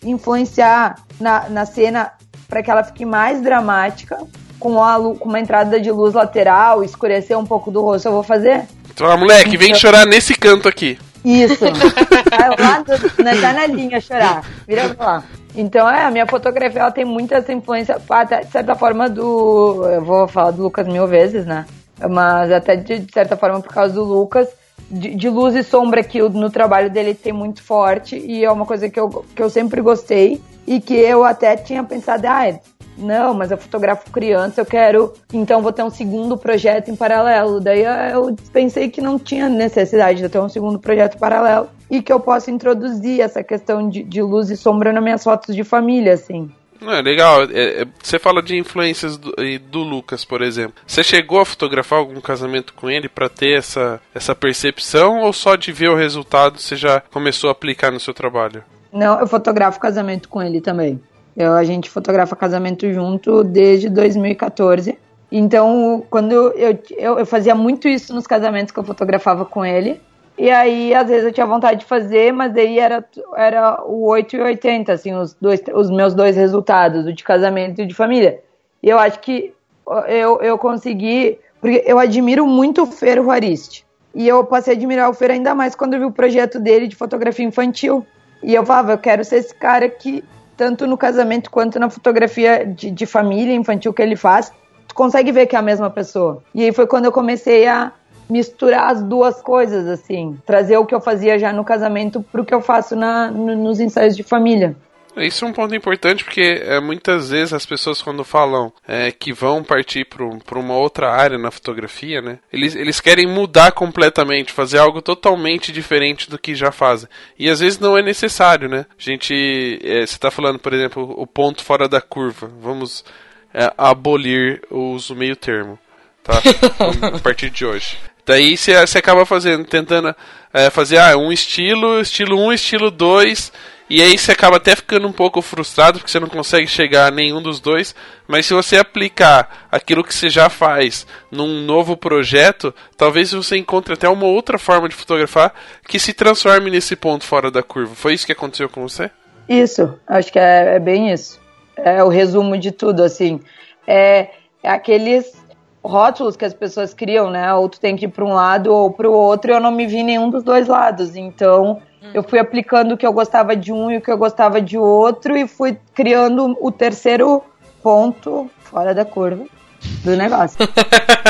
influenciar na, na cena para que ela fique mais dramática, com, a, com uma entrada de luz lateral, escurecer um pouco do rosto, eu vou fazer. Então, moleque, vem chorar nesse canto aqui. Isso. Vai lá do, na janelinha chorar. Vira pra lá. Então, é, a minha fotografia ela tem muita essa influência, até de certa forma, do. Eu vou falar do Lucas mil vezes, né? Mas até de, de certa forma por causa do Lucas, de, de luz e sombra que no trabalho dele tem muito forte e é uma coisa que eu, que eu sempre gostei e que eu até tinha pensado, ah, não, mas eu fotografo criança, eu quero, então vou ter um segundo projeto em paralelo. Daí eu pensei que não tinha necessidade de ter um segundo projeto paralelo e que eu possa introduzir essa questão de, de luz e sombra nas minhas fotos de família, assim. Não, é legal. É, é, você fala de influências do, do Lucas, por exemplo. Você chegou a fotografar algum casamento com ele pra ter essa, essa percepção ou só de ver o resultado você já começou a aplicar no seu trabalho? Não, eu fotografo casamento com ele também. Eu, a gente fotografa casamento junto desde 2014. Então, quando eu, eu, eu fazia muito isso nos casamentos que eu fotografava com ele. E aí, às vezes, eu tinha vontade de fazer, mas daí era, era o 8 e 80, assim, os, dois, os meus dois resultados, o de casamento e o de família. E eu acho que eu, eu consegui. Porque eu admiro muito o Fer Juariste. E eu passei a admirar o Fer ainda mais quando eu vi o projeto dele de fotografia infantil. E eu falava, eu quero ser esse cara que, tanto no casamento quanto na fotografia de, de família infantil que ele faz, tu consegue ver que é a mesma pessoa. E aí foi quando eu comecei a misturar as duas coisas, assim, trazer o que eu fazia já no casamento pro que eu faço na, no- nos ensaios de família. Isso é um ponto importante porque é, muitas vezes as pessoas quando falam é, que vão partir para uma outra área na fotografia, né? Eles, eles querem mudar completamente, fazer algo totalmente diferente do que já fazem. E às vezes não é necessário, né? A gente, é, você está falando, por exemplo, o ponto fora da curva. Vamos é, abolir o uso meio termo, tá? [laughs] a partir de hoje. Daí você acaba fazendo, tentando é, fazer ah, um estilo, estilo 1, estilo 2 e aí você acaba até ficando um pouco frustrado porque você não consegue chegar a nenhum dos dois. Mas se você aplicar aquilo que você já faz num novo projeto, talvez você encontre até uma outra forma de fotografar que se transforme nesse ponto fora da curva. Foi isso que aconteceu com você? Isso, acho que é, é bem isso. É o resumo de tudo, assim. É, é aqueles rótulos que as pessoas criam, né? Ou tu tem que ir para um lado ou para o outro, e eu não me vi nenhum dos dois lados. Então, eu fui aplicando o que eu gostava de um e o que eu gostava de outro e fui criando o terceiro ponto fora da curva do negócio.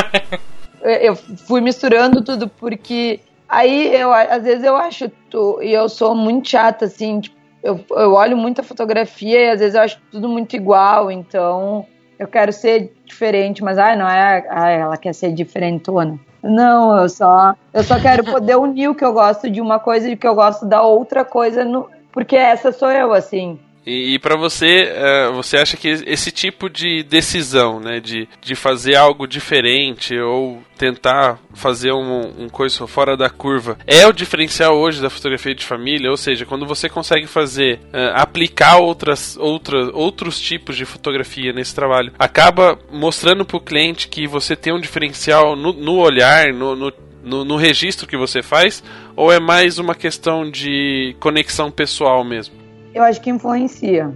[laughs] eu fui misturando tudo porque aí eu às vezes eu acho tu, e eu sou muito chata assim, tipo, eu, eu olho muita fotografia e às vezes eu acho tudo muito igual, então eu quero ser diferente, mas ai, não é, ai, ela quer ser diferentona. Não, eu só, eu só quero [laughs] poder unir o que eu gosto de uma coisa e o que eu gosto da outra coisa, no, porque essa sou eu, assim. E, e para você, uh, você acha que esse tipo de decisão, né, de, de fazer algo diferente ou tentar fazer um, um coisa fora da curva, é o diferencial hoje da fotografia de família? Ou seja, quando você consegue fazer, uh, aplicar outras, outras, outros tipos de fotografia nesse trabalho, acaba mostrando para o cliente que você tem um diferencial no, no olhar, no, no no, no, registro que você faz, ou é mais uma questão de conexão pessoal mesmo? Eu acho que influencia.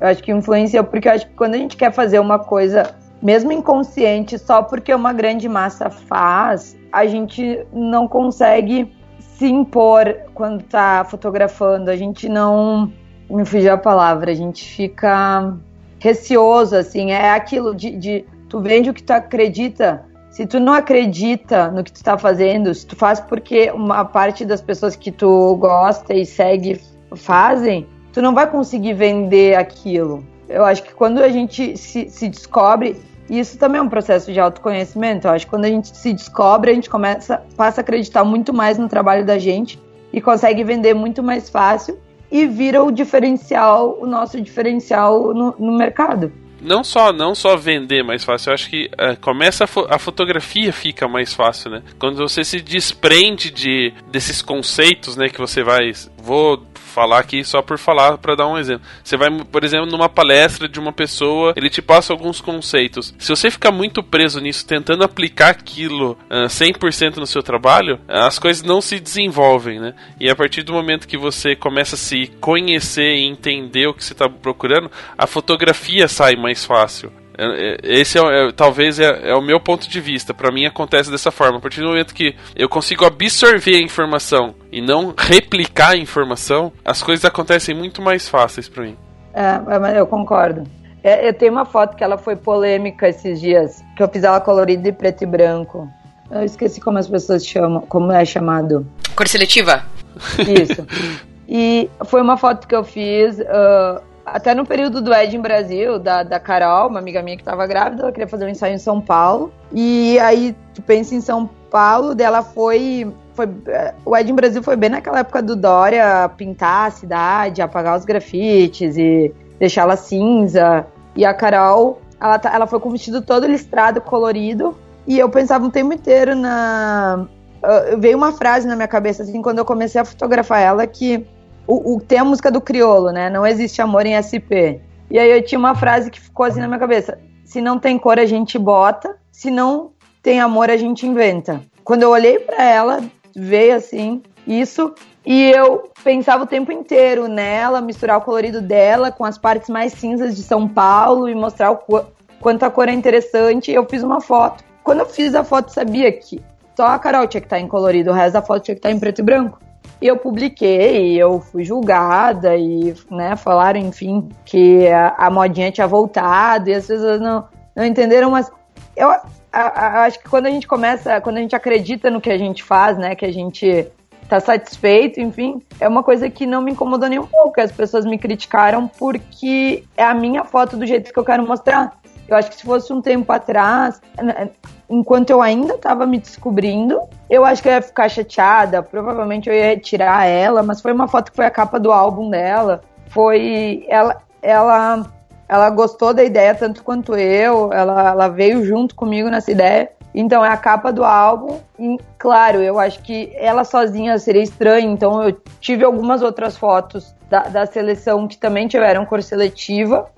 Eu acho que influencia porque eu acho que quando a gente quer fazer uma coisa, mesmo inconsciente, só porque uma grande massa faz, a gente não consegue se impor quando tá fotografando. A gente não. Me fugiu a palavra, a gente fica receoso, assim. É aquilo de, de tu vende o que tu acredita. Se tu não acredita no que tu tá fazendo, se tu faz porque uma parte das pessoas que tu gosta e segue fazem, tu não vai conseguir vender aquilo. Eu acho que quando a gente se, se descobre, e isso também é um processo de autoconhecimento. Eu acho que quando a gente se descobre, a gente começa, passa a acreditar muito mais no trabalho da gente e consegue vender muito mais fácil e vira o diferencial, o nosso diferencial no, no mercado não só não só vender mais fácil, eu acho que uh, começa a, fo a, fotografia fica mais fácil, né? Quando você se desprende de desses conceitos, né, que você vai vou falar aqui só por falar para dar um exemplo. Você vai, por exemplo, numa palestra de uma pessoa, ele te passa alguns conceitos. Se você ficar muito preso nisso, tentando aplicar aquilo uh, 100% no seu trabalho, as coisas não se desenvolvem, né? E a partir do momento que você começa a se conhecer e entender o que você está procurando, a fotografia sai mais fácil. É, é, esse é, é talvez é, é, o meu ponto de vista. Para mim acontece dessa forma. A partir do momento que eu consigo absorver a informação e não replicar a informação, as coisas acontecem muito mais fáceis para mim. É, eu concordo. eu tenho uma foto que ela foi polêmica esses dias, que eu fiz ela colorida e preto e branco. Eu esqueci como as pessoas chamam, como é chamado. Cor seletiva? Isso. [laughs] E foi uma foto que eu fiz. Uh, até no período do Ed em Brasil, da, da Carol, uma amiga minha que estava grávida, ela queria fazer um ensaio em São Paulo. E aí tu pensa em São Paulo, dela foi. foi o Ed em Brasil foi bem naquela época do Dória pintar a cidade, apagar os grafites e deixá-la cinza. E a Carol, ela, tá, ela foi com o vestido todo listrado, colorido. E eu pensava um tempo inteiro na. Uh, veio uma frase na minha cabeça, assim, quando eu comecei a fotografar ela, que o, o, tem a música do Criolo, né? Não existe amor em SP. E aí eu tinha uma frase que ficou assim na minha cabeça: se não tem cor, a gente bota, se não tem amor, a gente inventa. Quando eu olhei para ela, veio assim, isso, e eu pensava o tempo inteiro nela, misturar o colorido dela com as partes mais cinzas de São Paulo e mostrar o quanto a cor é interessante. Eu fiz uma foto. Quando eu fiz a foto, sabia que só a Carol tinha que estar em colorido, o resto da foto tinha que estar em preto e branco. E eu publiquei, eu fui julgada e, né, falaram, enfim, que a, a modinha tinha voltado e as pessoas não, não entenderam, mas eu a, a, acho que quando a gente começa, quando a gente acredita no que a gente faz, né, que a gente tá satisfeito, enfim, é uma coisa que não me incomodou nem um pouco. As pessoas me criticaram porque é a minha foto do jeito que eu quero mostrar. Eu acho que se fosse um tempo atrás, enquanto eu ainda estava me descobrindo, eu acho que eu ia ficar chateada. Provavelmente eu ia retirar ela, mas foi uma foto que foi a capa do álbum dela. Foi ela, ela, ela gostou da ideia tanto quanto eu. Ela, ela veio junto comigo nessa ideia. Então é a capa do álbum. E, claro, eu acho que ela sozinha seria estranha. Então eu tive algumas outras fotos da, da seleção que também tiveram cor seletiva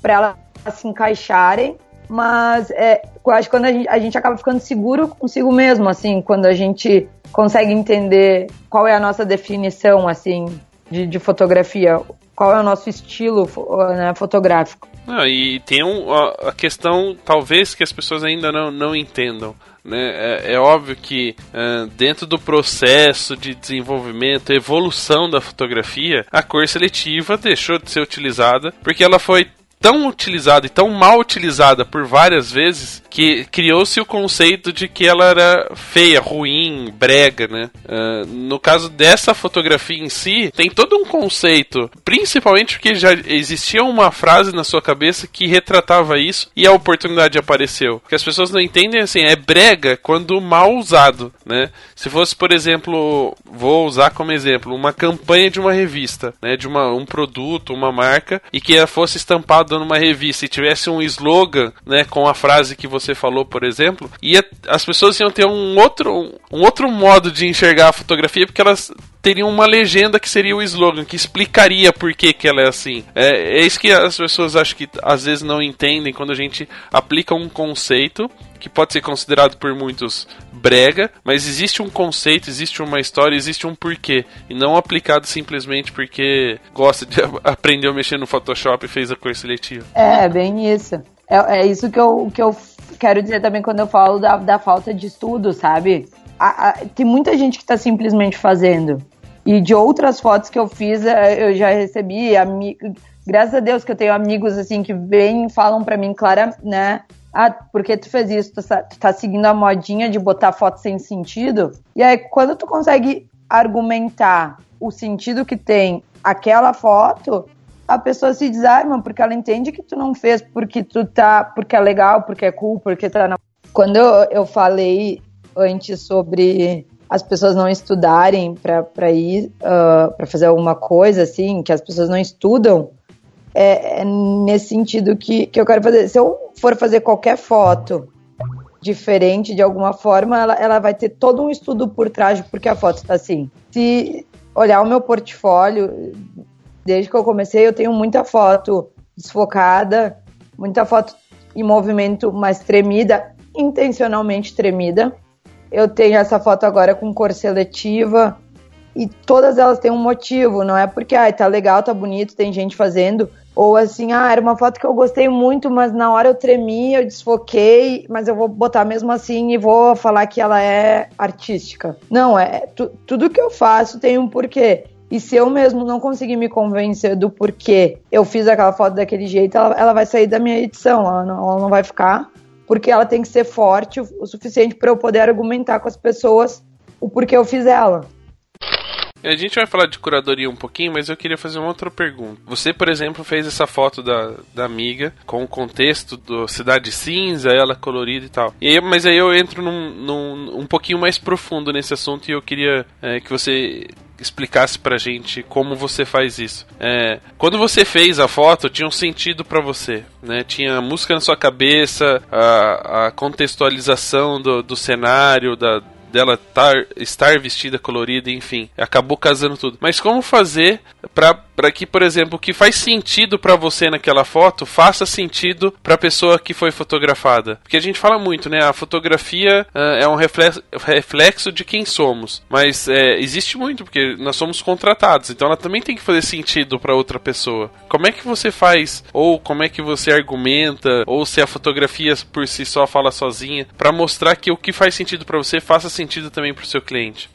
para ela se encaixarem, mas é, eu acho que quando a gente, a gente acaba ficando seguro consigo mesmo, assim, quando a gente consegue entender qual é a nossa definição, assim, de, de fotografia, qual é o nosso estilo né, fotográfico. Não, e tem um, a, a questão, talvez, que as pessoas ainda não, não entendam. Né? É, é óbvio que uh, dentro do processo de desenvolvimento, evolução da fotografia, a cor seletiva deixou de ser utilizada porque ela foi tão utilizada e tão mal utilizada por várias vezes que criou-se o conceito de que ela era feia, ruim, brega, né? Uh, no caso dessa fotografia em si, tem todo um conceito, principalmente porque já existia uma frase na sua cabeça que retratava isso e a oportunidade apareceu. Que as pessoas não entendem assim, é brega quando mal usado, né? Se fosse, por exemplo, vou usar como exemplo, uma campanha de uma revista, né? De uma, um produto, uma marca, e que fosse estampado numa revista e tivesse um slogan, né? Com a frase que você falou, por exemplo, ia, as pessoas iam ter um outro, um outro modo de enxergar a fotografia, porque elas teriam uma legenda que seria o slogan, que explicaria por que, que ela é assim. É, é isso que as pessoas acho que às vezes não entendem quando a gente aplica um conceito que pode ser considerado por muitos brega, mas existe um conceito, existe uma história, existe um porquê. E não aplicado simplesmente porque gosta de [laughs] aprender a mexer no Photoshop e fez a cor seletiva. É, bem isso. É, é isso que eu, que eu quero dizer também quando eu falo da, da falta de estudo, sabe? A, a, tem muita gente que está simplesmente fazendo. E de outras fotos que eu fiz, é, eu já recebi. Graças a Deus que eu tenho amigos assim que vêm e falam para mim, Clara, né? Ah, porque tu fez isso? Tu tu tá seguindo a modinha de botar foto sem sentido? E aí, quando tu consegue argumentar o sentido que tem aquela foto, a pessoa se desarma porque ela entende que tu não fez porque tu tá, porque é legal, porque é cool, porque tá na... Quando eu, eu falei antes sobre as pessoas não estudarem para ir uh, para fazer alguma coisa assim, que as pessoas não estudam, é, é, nesse sentido que, que eu quero fazer. Se eu for fazer qualquer foto diferente de alguma forma, ela, ela vai ter todo um estudo por trás porque a foto está assim. Se olhar o meu portfólio, desde que eu comecei, eu tenho muita foto desfocada, muita foto em movimento mais tremida, intencionalmente tremida. Eu tenho essa foto agora com cor seletiva e todas elas têm um motivo, não é porque ai, tá legal, tá bonito, tem gente fazendo, ou assim, ah, era uma foto que eu gostei muito, mas na hora eu tremi, eu desfoquei, mas eu vou botar mesmo assim e vou falar que ela é artística. Não, é tu, tudo que eu faço tem um porquê. E se eu mesmo não conseguir me convencer do porquê eu fiz aquela foto daquele jeito, ela, ela vai sair da minha edição, ela não, ela não vai ficar porque ela tem que ser forte o, o suficiente para eu poder argumentar com as pessoas o porquê eu fiz ela. A gente vai falar de curadoria um pouquinho, mas eu queria fazer uma outra pergunta. Você, por exemplo, fez essa foto da, da amiga com o contexto do Cidade Cinza, ela colorida e tal. E aí, mas aí eu entro num, num, um pouquinho mais profundo nesse assunto e eu queria é, que você explicasse pra gente como você faz isso. É, quando você fez a foto, tinha um sentido para você, né? Tinha música na sua cabeça, a, a contextualização do, do cenário, da, dela tar, estar vestida colorida, enfim, acabou casando tudo. Mas como fazer para que, por exemplo, o que faz sentido para você naquela foto faça sentido para a pessoa que foi fotografada? Porque a gente fala muito, né? A fotografia uh, é um reflexo, reflexo, de quem somos, mas é, existe muito porque nós somos contratados, então ela também tem que fazer sentido para outra pessoa. Como é que você faz ou como é que você argumenta ou se a fotografia por si só fala sozinha para mostrar que o que faz sentido para você faça sentido também para o seu cliente?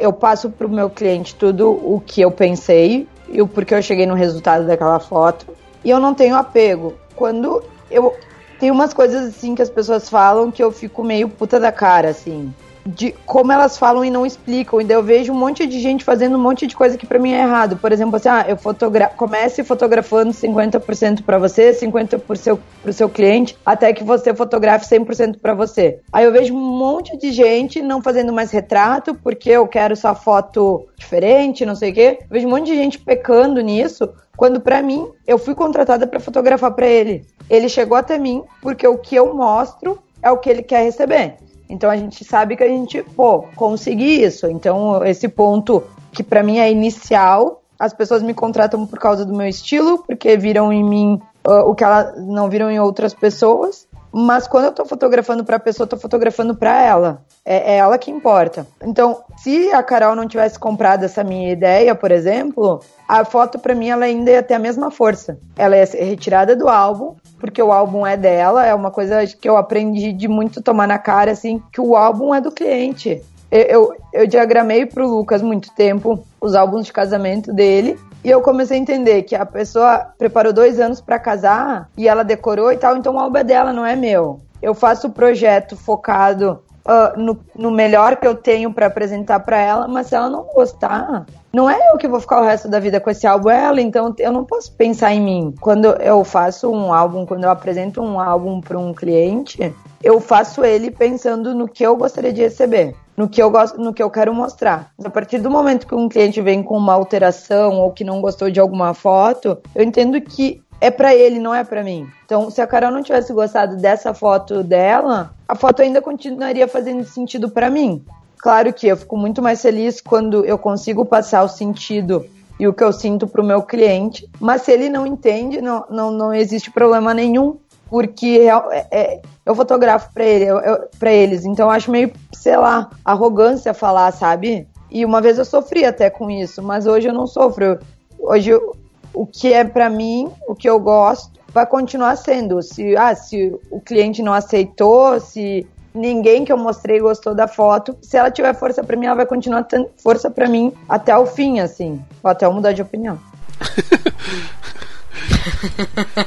Eu passo para o meu cliente tudo o que eu pensei e o porquê eu cheguei no resultado daquela foto. E eu não tenho apego. Quando eu. Tem umas coisas assim que as pessoas falam que eu fico meio puta da cara, assim. De como elas falam e não explicam. E daí eu vejo um monte de gente fazendo um monte de coisa que pra mim é errado. Por exemplo, assim, ah, eu fotogra comece fotografando 50% pra você, 50% pro seu, pro seu cliente, até que você fotografe 100% pra você. Aí eu vejo um monte de gente não fazendo mais retrato, porque eu quero só foto diferente, não sei o quê. Eu vejo um monte de gente pecando nisso, quando pra mim eu fui contratada pra fotografar pra ele. Ele chegou até mim porque o que eu mostro é o que ele quer receber. Então a gente sabe que a gente, pô, consegui isso. Então esse ponto que pra mim é inicial, as pessoas me contratam por causa do meu estilo, porque viram em mim uh, o que elas não viram em outras pessoas. Mas quando eu tô fotografando pra pessoa, eu tô fotografando pra ela. É, é ela que importa. Então, se a Carol não tivesse comprado essa minha ideia, por exemplo, a foto pra mim ela ainda ia ter a mesma força. Ela ia ser retirada do álbum, porque o álbum é dela, é uma coisa que eu aprendi de muito tomar na cara, assim, que o álbum é do cliente. Eu, eu, eu diagramei pro Lucas muito tempo os álbuns de casamento dele. E eu comecei a entender que a pessoa preparou dois anos para casar e ela decorou e tal, então o álbum é dela, não é meu. Eu faço o projeto focado uh, no, no melhor que eu tenho para apresentar para ela, mas se ela não gostar, não é eu que vou ficar o resto da vida com esse álbum, é ela, então eu não posso pensar em mim. Quando eu faço um álbum, quando eu apresento um álbum para um cliente, eu faço ele pensando no que eu gostaria de receber, no que eu gosto, no que eu quero mostrar. A partir do momento que um cliente vem com uma alteração ou que não gostou de alguma foto, eu entendo que é para ele, não é para mim. Então, se a Carol não tivesse gostado dessa foto dela, a foto ainda continuaria fazendo sentido para mim. Claro que eu fico muito mais feliz quando eu consigo passar o sentido e o que eu sinto pro meu cliente, mas se ele não entende, não, não, não existe problema nenhum, porque é, é, eu fotografo para ele, eu, eu, eles, então eu acho meio, sei lá, arrogância falar, sabe? E uma vez eu sofri até com isso, mas hoje eu não sofro. Hoje eu, o que é para mim, o que eu gosto, vai continuar sendo. Se, ah, se o cliente não aceitou, se ninguém que eu mostrei gostou da foto, se ela tiver força para mim, ela vai continuar tendo força para mim até o fim, assim, ou até eu mudar de opinião. [laughs]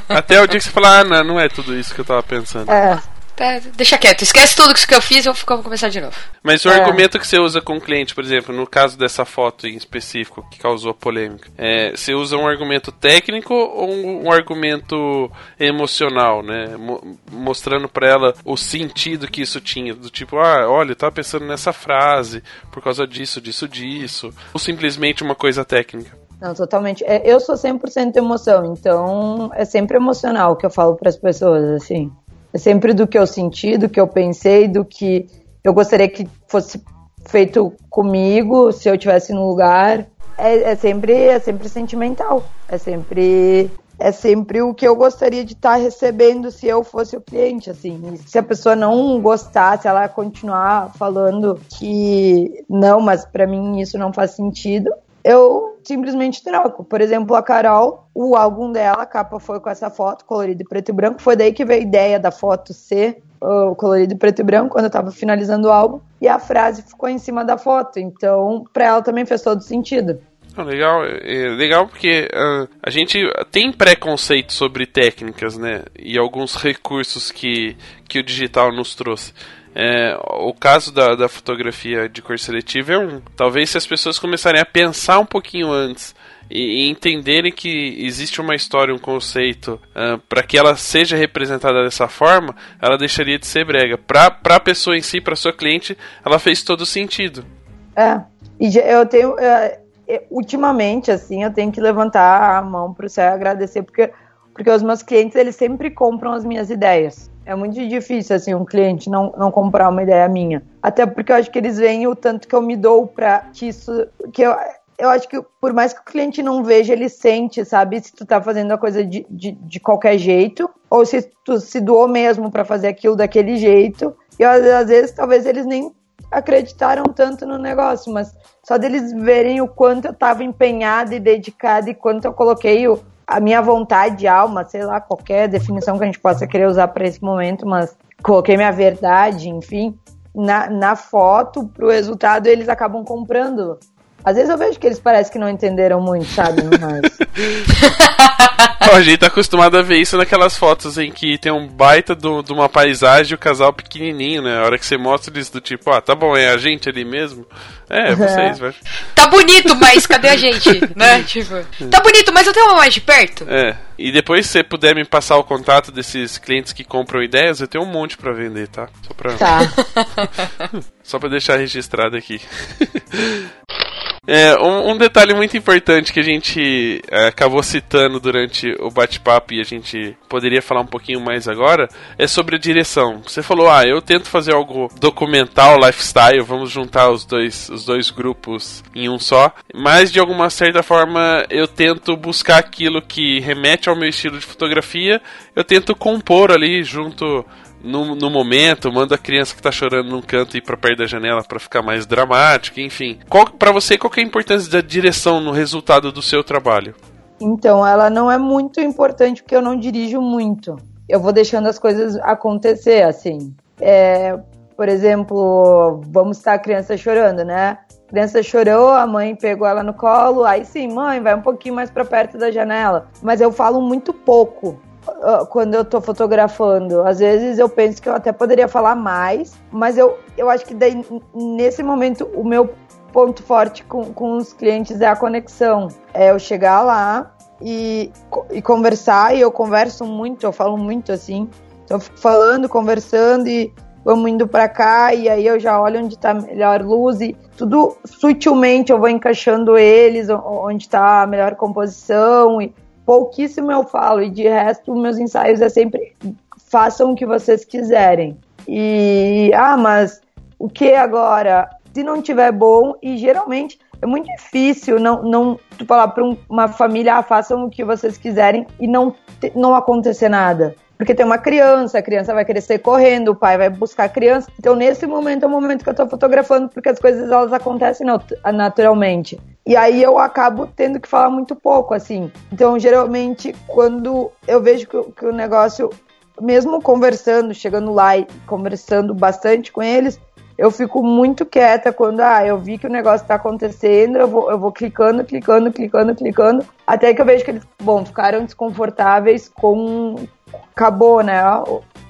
Até o dia que você falar, ah, não, não é tudo isso que eu tava pensando. É, Tá, deixa quieto, esquece tudo que eu fiz, eu vou começar de novo. Mas o É. argumento que você usa com o cliente, por exemplo, no caso dessa foto em específico que causou polêmica, é, você usa um argumento técnico ou um, um argumento emocional, né? Mo- mostrando pra ela o sentido que isso tinha, do tipo, ah, olha, eu tava pensando nessa frase por causa disso, disso, disso, ou simplesmente uma coisa técnica. Não, totalmente. É, eu sou 100% emoção, então é sempre emocional que eu falo para as pessoas, assim. É sempre do que eu senti, do que eu pensei, do que eu gostaria que fosse feito comigo, se eu tivesse no lugar. É, é sempre, é sempre sentimental. É sempre é sempre o que eu gostaria de estar recebendo se eu fosse o cliente, assim. Se a pessoa não gostar, se ela continuar falando que não, mas para mim isso não faz sentido, eu simplesmente troco. Por exemplo, a Carol, o álbum dela, a capa foi com essa foto, colorida e preto e branco. Foi daí que veio a ideia da foto ser uh, colorido preto e branco, quando eu tava finalizando o álbum. E a frase ficou em cima da foto. Então, pra ela também fez todo sentido. Legal, é legal porque ah, a gente tem preconceito sobre técnicas, né? E alguns recursos que, que o digital nos trouxe. É, o caso da, da fotografia de cor seletiva é um. Talvez se as pessoas começarem a pensar um pouquinho antes e, entenderem que existe uma história, um conceito, para que ela seja representada dessa forma, ela deixaria de ser brega. Para a pessoa em si, para sua cliente, ela fez todo sentido. É. E eu tenho. é, é, ultimamente, assim, eu tenho que levantar a mão pro céu e agradecer, porque, porque os meus clientes, eles sempre compram as minhas ideias. É muito difícil, assim, um cliente não, não comprar uma ideia minha. Até porque eu acho que eles veem o tanto que eu me dou pra que isso. Que eu, eu acho que por mais que o cliente não veja, ele sente, sabe? Se tu tá fazendo a coisa de, de, de qualquer jeito, ou se tu se doou mesmo pra fazer aquilo daquele jeito. E às às vezes, talvez eles nem acreditaram tanto no negócio, mas só deles verem o quanto eu tava empenhada e dedicada e quanto eu coloquei o, a minha vontade, alma, sei lá, qualquer definição que a gente possa querer usar para esse momento, mas coloquei minha verdade, enfim, na, na foto pro resultado eles acabam comprando. Às vezes eu vejo que eles parecem que não entenderam muito, sabe? Mas... [laughs] [laughs] Ó, a gente tá acostumado a ver isso naquelas fotos em que tem um baita do- de uma paisagem e o casal pequenininho, né? A hora que você mostra eles do tipo, ah, tá bom, é a gente ali mesmo? É, vocês, vai. Tá bonito, mas cadê a gente? [laughs] né? Tipo, tá bonito, mas eu tenho uma mais de perto. É. E depois, se você puder me passar o contato desses clientes que compram ideias, eu tenho um monte pra vender, tá? Só pra, Tá. só pra deixar registrado aqui. É, um, um detalhe muito importante que a gente é, acabou citando durante o bate-papo e a gente poderia falar um pouquinho mais agora é sobre a direção. Você falou, ah, eu tento fazer algo documental, lifestyle, vamos juntar os dois, os dois grupos em um só, mas de alguma certa forma eu tento buscar aquilo que remete ao meu estilo de fotografia, eu tento compor ali junto no, no momento, manda a criança que tá chorando num canto ir pra perto da janela pra ficar mais dramático, enfim. Qual, pra você, qual é a importância da direção no resultado do seu trabalho? Então, ela não é muito importante porque eu não dirijo muito. Eu vou deixando as coisas acontecer, assim. É, por exemplo, vamos estar a criança chorando, né? A criança chorou, a mãe pegou ela no colo, aí sim, mãe, vai um pouquinho mais para perto da janela. Mas eu falo muito pouco quando eu tô fotografando. Às vezes eu penso que eu até poderia falar mais, mas eu, eu acho que daí, nesse momento, o meu ponto forte com, com os clientes é a conexão. É eu chegar lá e, e conversar, e eu converso muito, eu falo muito assim. Então eu fico falando, conversando e vamos indo pra cá, e aí eu já olho onde tá melhor luz e tudo sutilmente eu vou encaixando eles, onde tá a melhor composição e pouquíssimo eu falo, e de resto, meus ensaios é sempre façam o que vocês quiserem. E, ah, mas o que agora? Se não tiver bom, e geralmente é muito difícil não, não tu falar para uma família, ah, façam o que vocês quiserem e não, não acontecer nada. Porque tem uma criança, a criança vai crescer correndo, o pai vai buscar a criança. Então, nesse momento é o momento que eu tô fotografando, porque as coisas elas acontecem nat- naturalmente. E aí eu acabo tendo que falar muito pouco, assim. Então, geralmente, quando eu vejo que, o- que o negócio, mesmo conversando, chegando lá e conversando bastante com eles, eu fico muito quieta quando ah, eu vi que o negócio tá acontecendo, eu vou, eu vou clicando, clicando, clicando, clicando, até que eu vejo que eles, bom, ficaram desconfortáveis com. Acabou, né?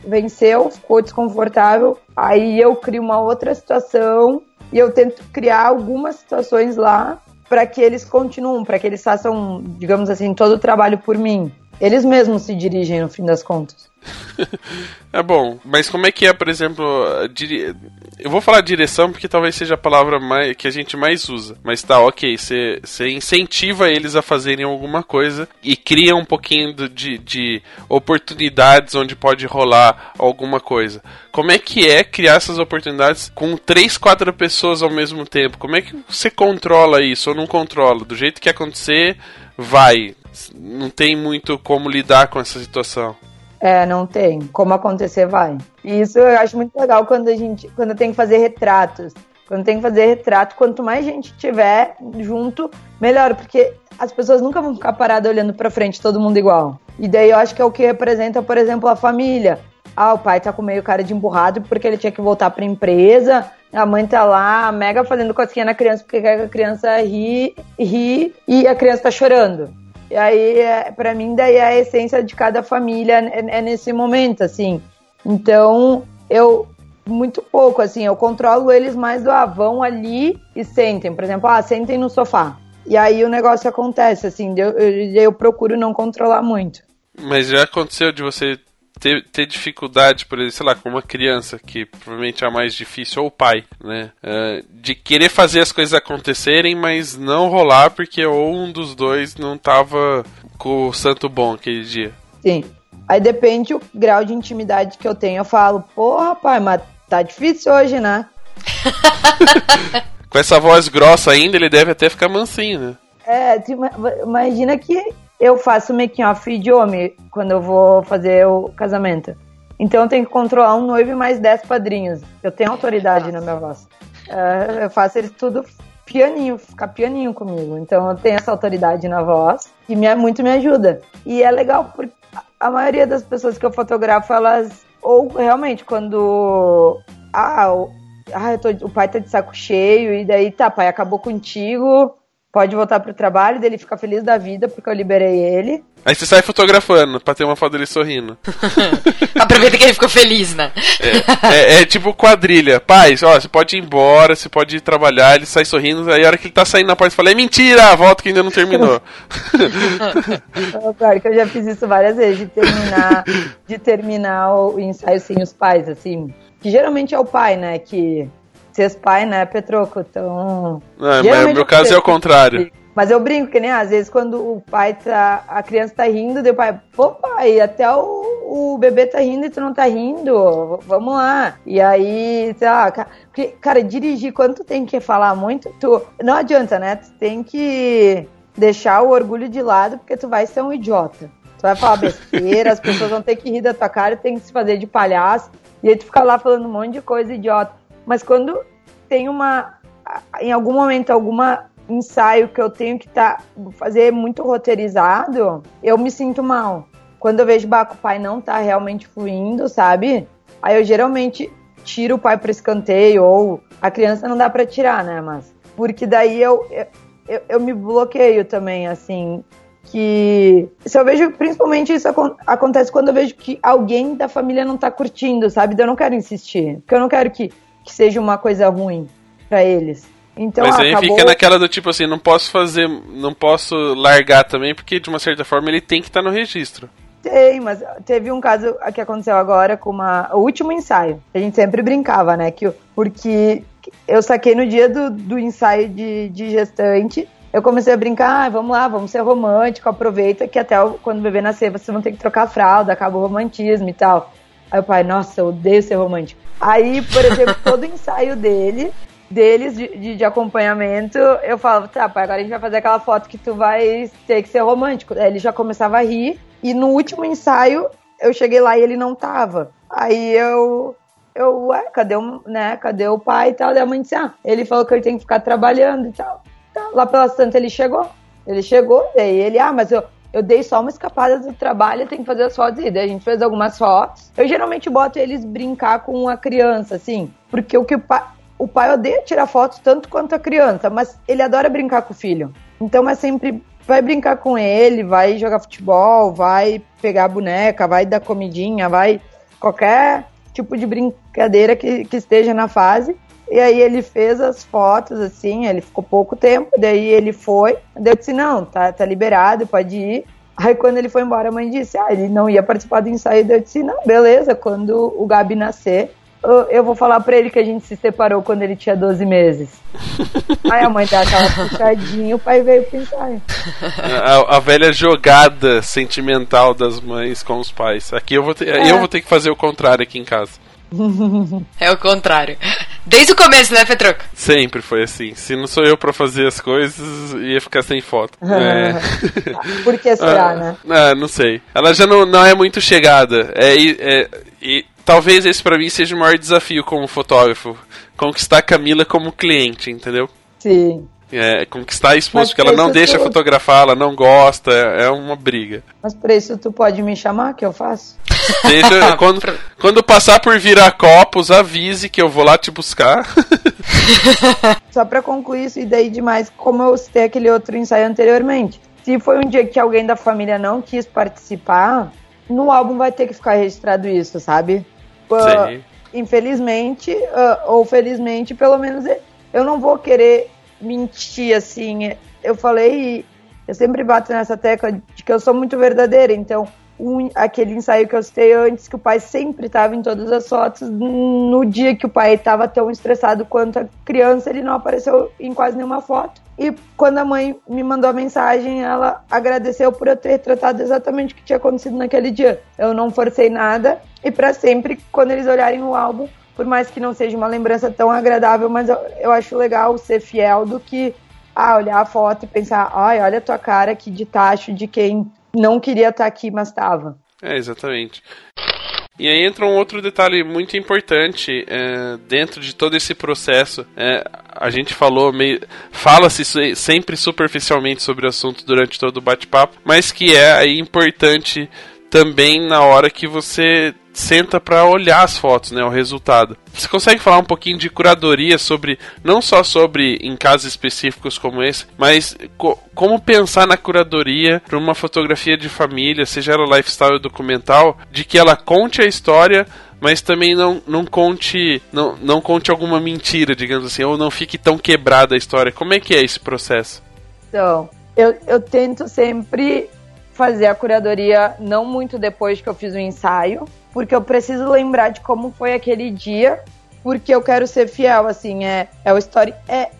Venceu, ficou desconfortável. Aí eu crio uma outra situação e eu tento criar algumas situações lá para que eles continuem, para que eles façam, digamos assim, todo o trabalho por mim. Eles mesmos se dirigem no fim das contas. [laughs] É bom, mas como é que é, por exemplo, dire... eu vou falar direção porque talvez seja a palavra mais, que a gente mais usa, mas tá, ok, você incentiva eles a fazerem alguma coisa e cria um pouquinho de, de oportunidades onde pode rolar alguma coisa. Como é que é criar essas oportunidades com três, quatro pessoas ao mesmo tempo? Como é que você controla isso ou não controla? Do jeito que acontecer, vai. Não tem muito como lidar com essa situação. É, não tem. Como acontecer, vai. E isso eu acho muito legal quando a gente, quando tem que fazer retratos. Quando tem que fazer retrato, quanto mais gente tiver junto, melhor, porque as pessoas nunca vão ficar paradas olhando pra frente, todo mundo igual. E daí eu acho que é o que representa, por exemplo, a família. Ah, o pai tá com meio cara de emburrado porque ele tinha que voltar pra empresa. A mãe tá lá, mega fazendo cosquinha na criança porque quer que a criança ri, ri e a criança tá chorando. E aí, é, para mim, daí a essência de cada família é, é nesse momento, assim. Então, eu muito pouco, assim, eu controlo eles mais do ah, vão ali e sentem. Por exemplo, ah, sentem no sofá. E aí o negócio acontece, assim, eu, eu, eu procuro não controlar muito. Mas já aconteceu de você ter, ter dificuldade, por exemplo, sei lá, com uma criança, que provavelmente é a mais difícil, ou o pai, né? É, de querer fazer as coisas acontecerem, mas não rolar porque ou um dos dois não tava com o santo bom aquele dia. Sim. Aí depende o grau de intimidade que eu tenho. Eu falo, pô, rapaz, mas tá difícil hoje, né? [laughs] Com essa voz grossa ainda, ele deve até ficar mansinho, né? É, imagina que eu faço making off de homem quando eu vou fazer o casamento. Então eu tenho que controlar um noivo e mais dez padrinhos. Eu tenho autoridade na minha voz. É, eu faço eles tudo pianinho, ficar pianinho comigo. Então eu tenho essa autoridade na voz que me, muito me ajuda. E é legal porque a maioria das pessoas que eu fotografo, elas ou realmente quando ah, ah, eu tô- o pai tá de saco cheio, e daí tá, pai, acabou contigo, pode voltar pro trabalho, daí ele fica feliz da vida porque eu liberei ele. Aí você sai fotografando pra ter uma foto dele sorrindo. [laughs] Aproveita que ele ficou feliz, né? É, é tipo quadrilha. Pai, ó, você pode ir embora, você pode ir trabalhar, ele sai sorrindo, aí a hora que ele tá saindo na porta, fala, é mentira, volta que ainda não terminou. [laughs] Claro que eu já fiz isso várias vezes, de terminar, de terminar o ensaio sem os pais, assim. Que geralmente é o pai, né? Que ser pai, né, Petroco? Então. Não, mas no meu caso é o contrário. Mas eu brinco que nem às vezes quando o pai tá. A criança tá rindo, o pai, pô, pai, até o, o bebê tá rindo e tu não tá rindo. Vamos lá. E aí, sei lá, porque, cara, dirigir, quando tu tem que falar muito, tu. Não adianta, né? Tu tem que deixar o orgulho de lado, porque tu vai ser um idiota. Tu vai falar besteira, as pessoas vão ter que rir da tua cara, tem que se fazer de palhaço. E aí tu fica lá falando um monte de coisa idiota. Mas quando tem uma. Em algum momento, alguma ensaio que eu tenho que tá, fazer muito roteirizado, eu me sinto mal. Quando eu vejo bah, o pai não tá realmente fluindo, sabe? Aí eu geralmente tiro o pai pro escanteio, ou a criança não dá pra tirar, né? Mas. Porque daí eu, eu, eu, me bloqueio também, assim. Que. Se eu vejo, principalmente isso acon- acontece quando eu vejo que alguém da família não tá curtindo, sabe? Daí eu não quero insistir. Porque eu não quero que, que seja uma coisa ruim pra eles. Então, Mas aí acabou... fica naquela do tipo assim, não posso fazer, não posso largar também, porque de uma certa forma ele tem que estar no registro. Tem, mas teve um caso que aconteceu agora com uma, o último ensaio. A gente sempre brincava, né? Que, porque eu saquei no dia do, do ensaio de, de gestante. Eu comecei a brincar, ah, vamos lá, vamos ser romântico, aproveita que até quando o bebê nascer vocês vão ter que trocar a fralda, acaba o romantismo e tal. Aí o pai, nossa, eu odeio ser romântico. Aí, por exemplo, [laughs] todo ensaio dele, deles de, de, de acompanhamento, eu falava, tá, pai, agora a gente vai fazer aquela foto que tu vai ter que ser romântico. Aí ele já começava a rir, e no último ensaio, eu cheguei lá e ele não tava. Aí eu, eu, ué, cadê o, né, cadê o pai e tal? Daí a mãe disse, ah, ele falou que ele tem que ficar trabalhando e tal. Tá, lá pelas tantas ele chegou. Ele chegou, daí ele, ah, mas eu, eu dei só uma escapada do trabalho, tenho que fazer as fotos. E daí a gente fez algumas fotos. Eu geralmente boto eles brincar com a criança, assim, porque o que o pai, o pai odeia tirar fotos tanto quanto a criança, mas ele adora brincar com o filho. Então é sempre, vai brincar com ele, vai jogar futebol, vai pegar boneca, vai dar comidinha, vai qualquer tipo de brincadeira que, que esteja na fase. E aí ele fez as fotos, assim, ele ficou pouco tempo, daí ele foi, daí eu disse, não, tá, tá liberado, pode ir. Aí quando ele foi embora, a mãe disse, ah, ele não ia participar do ensaio, daí eu disse, não, beleza, quando o Gabi nascer, eu- eu vou falar pra ele que a gente se separou quando ele tinha 12 meses. [laughs] Aí a mãe dá aquela puxadinha, o pai veio pro ensaio. A, a velha jogada sentimental das mães com os pais. Aqui eu vou ter, eu vou ter que fazer o contrário aqui em casa. É o contrário. Desde o começo, né, Petroco? Sempre foi assim. Se não sou eu pra fazer as coisas, ia ficar sem foto. [laughs] É. Por que será, Ah, né? ah, não sei. Ela já não, não é muito chegada. É, e- é, e talvez esse pra mim seja o maior desafio como fotógrafo. Conquistar a Camila como cliente, entendeu? Sim. É, conquistar a esposa, porque ela não deixa tu- fotografar, ela não gosta, é uma briga. Mas por isso tu pode me chamar, que eu faço? [laughs] Deixa, quando, quando passar por virar copos, avise que eu vou lá te buscar. [laughs] Só pra concluir isso e daí demais, como eu citei aquele outro ensaio anteriormente. Se foi um dia que alguém da família não quis participar, no álbum vai ter que ficar registrado isso, sabe? Sim. infelizmente, ah, ou felizmente, pelo menos eu não vou querer mentir assim. Eu falei, eu sempre bato nessa tecla de que eu sou muito verdadeira, então um- aquele ensaio que eu citei antes, que o pai sempre estava em todas as fotos, no dia que o pai estava tão estressado quanto a criança, ele não apareceu em quase nenhuma foto. E quando a mãe me mandou a mensagem, ela agradeceu por eu ter retratado exatamente o que tinha acontecido naquele dia. Eu não forcei nada e para sempre, quando eles olharem o álbum, por mais que não seja uma lembrança tão agradável, mas eu, eu acho legal ser fiel do que ah, olhar a foto e pensar, ai, olha a tua cara aqui de tacho de quem não queria estar aqui, mas estava. É, exatamente. E aí entra um outro detalhe muito importante é, dentro de todo esse processo. É, a gente falou. Fala-se se- sempre superficialmente sobre o assunto durante todo o bate-papo, mas que é aí importante também na hora que você senta para olhar as fotos, né, o resultado. Você consegue falar um pouquinho de curadoria sobre, não só sobre em casos específicos como esse, mas co como pensar na curadoria para uma fotografia de família, seja ela lifestyle ou documental, de que ela conte a história, mas também não, não conte não, não conte alguma mentira, digamos assim, ou não fique tão quebrada a história. Como é que é esse processo? Então, eu, eu tento sempre fazer a curadoria não muito depois que eu fiz o ensaio, porque eu preciso lembrar de como foi aquele dia, porque eu quero ser fiel, assim, é, é o story. É,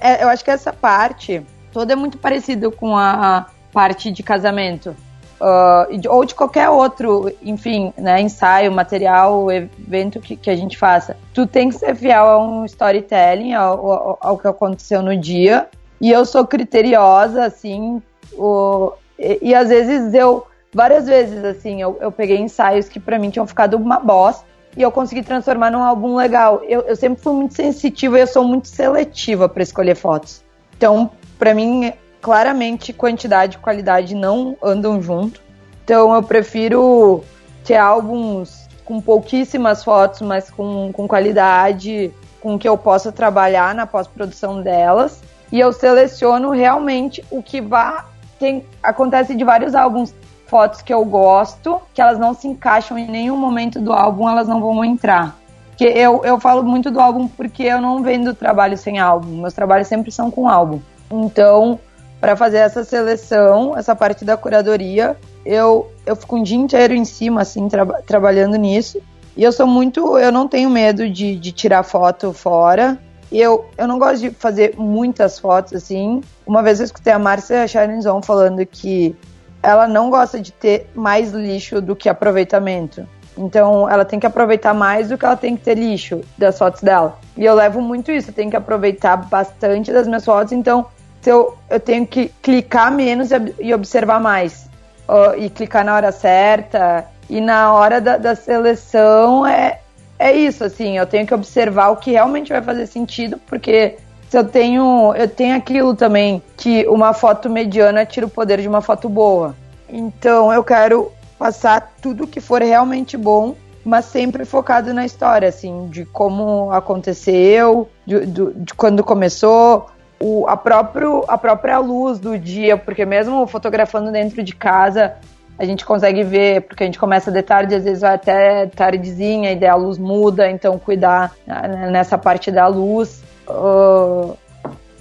é, eu acho que essa parte toda é muito parecida com a parte de casamento. Uh, ou de qualquer outro, enfim, né, ensaio, material, evento que, que a gente faça. Tu tem que ser fiel a um storytelling, ao, ao, ao que aconteceu no dia. E eu sou criteriosa, assim, o, e, e às vezes eu várias vezes, assim, eu, eu peguei ensaios que para mim tinham ficado uma bosta e eu consegui transformar num álbum legal. Eu, eu sempre fui muito sensitiva e eu sou muito seletiva para escolher fotos. Então, para mim, claramente, quantidade e qualidade não andam junto. Então, eu prefiro ter álbuns com pouquíssimas fotos, mas com, com qualidade, com que eu possa trabalhar na pós-produção delas. E eu seleciono realmente o que vá. Tem, acontece de vários álbuns fotos que eu gosto, que elas não se encaixam em nenhum momento do álbum, elas não vão entrar. Que eu, eu falo muito do álbum porque eu não vendo trabalho sem álbum. Meus trabalhos sempre são com álbum. Então, para fazer essa seleção, essa parte da curadoria, eu, eu fico um dia inteiro em cima, assim, tra trabalhando nisso. E eu sou muito. Eu não tenho medo de, de tirar foto fora. E eu, eu não gosto de fazer muitas fotos, assim. Uma vez eu escutei a Márcia Charinzon falando que ela não gosta de ter mais lixo do que aproveitamento. Então, ela tem que aproveitar mais do que ela tem que ter lixo das fotos dela. E eu levo muito isso, eu tenho que aproveitar bastante das minhas fotos, então eu, eu tenho que clicar menos e observar mais. Uh, e clicar na hora certa. E na hora da, da seleção é, é isso, assim, eu tenho que observar o que realmente vai fazer sentido, porque se eu tenho, eu tenho aquilo também que uma foto mediana tira o poder de uma foto boa. Então eu quero passar tudo que for realmente bom, mas sempre focado na história, assim, de como aconteceu, de, de, de quando começou, o, a, próprio, a própria luz do dia, porque mesmo fotografando dentro de casa, a gente consegue ver, porque a gente começa de tarde, às vezes vai até tardezinha, e daí a luz muda, então cuidar né, nessa parte da luz. Uh,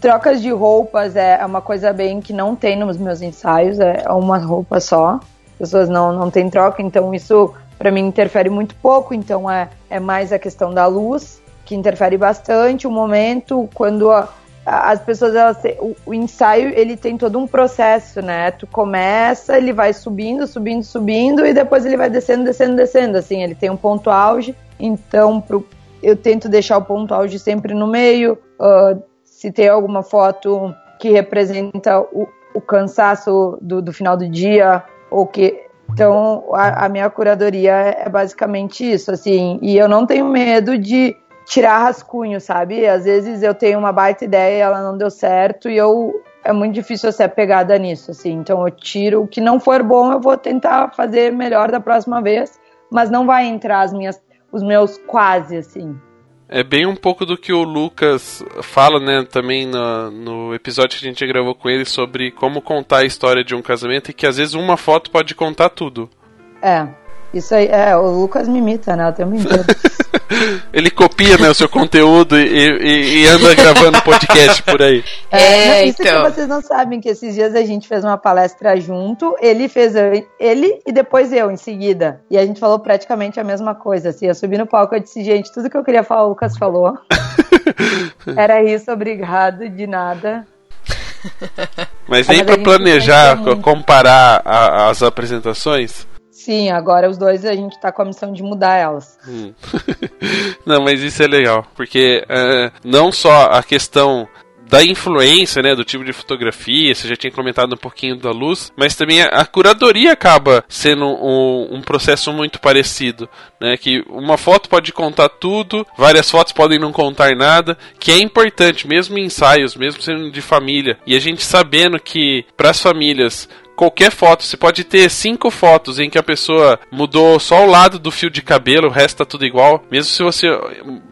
trocas de roupas é uma coisa bem que não tem nos meus ensaios, é uma roupa só. As pessoas não, não têm troca, então isso para mim interfere muito pouco, então é, é mais a questão da luz, que interfere bastante, o momento, quando a, as pessoas, elas, o, o, ensaio, ele tem todo um processo, né? Tu começa, ele vai subindo, subindo, subindo, e depois ele vai descendo, descendo, descendo, assim, ele tem um ponto auge, então pro, eu tento deixar o ponto auge sempre no meio. Uh, se tem alguma foto que representa o, o cansaço do, do, final do dia, ou que. Então, a, a, minha curadoria é basicamente isso, assim. E eu não tenho medo de tirar rascunho, sabe? Às vezes eu tenho uma baita ideia e ela não deu certo e eu. É muito difícil eu ser pegada nisso, assim. Então eu tiro o que não for bom, eu vou tentar fazer melhor da próxima vez, mas não vai entrar as minhas os meus quase, assim. É bem um pouco do que o Lucas fala, né, também no, no episódio que a gente gravou com ele sobre como contar a história de um casamento e que às vezes uma foto pode contar tudo. É, isso aí, é, o Lucas me imita, né, o tempo inteiro. Ele copia, né, o seu conteúdo e, e, e, anda gravando podcast por aí. [laughs] É, não, isso então. que vocês não sabem, que esses dias a gente fez uma palestra junto, ele fez ele e depois eu em seguida. E a gente falou praticamente a mesma coisa, assim, eu subi no palco e disse, gente, tudo que eu queria falar o Lucas falou. [laughs] Era isso, obrigado, de nada. Mas nem para planejar, comparar a, as apresentações? Sim, agora os dois a gente tá com a missão de mudar elas. Hum. [laughs] não, mas isso é legal, porque uh, não só a questão da influência, né, do tipo de fotografia, você já tinha comentado um pouquinho da luz, mas também a, curadoria acaba sendo um, um, processo muito parecido, né, que uma foto pode contar tudo, várias fotos podem não contar nada, que é importante, mesmo em ensaios, mesmo sendo de família, e a gente sabendo que para as famílias qualquer foto. Você pode ter cinco fotos em que a pessoa mudou só o lado do fio de cabelo, o resto tá tudo igual. Mesmo se você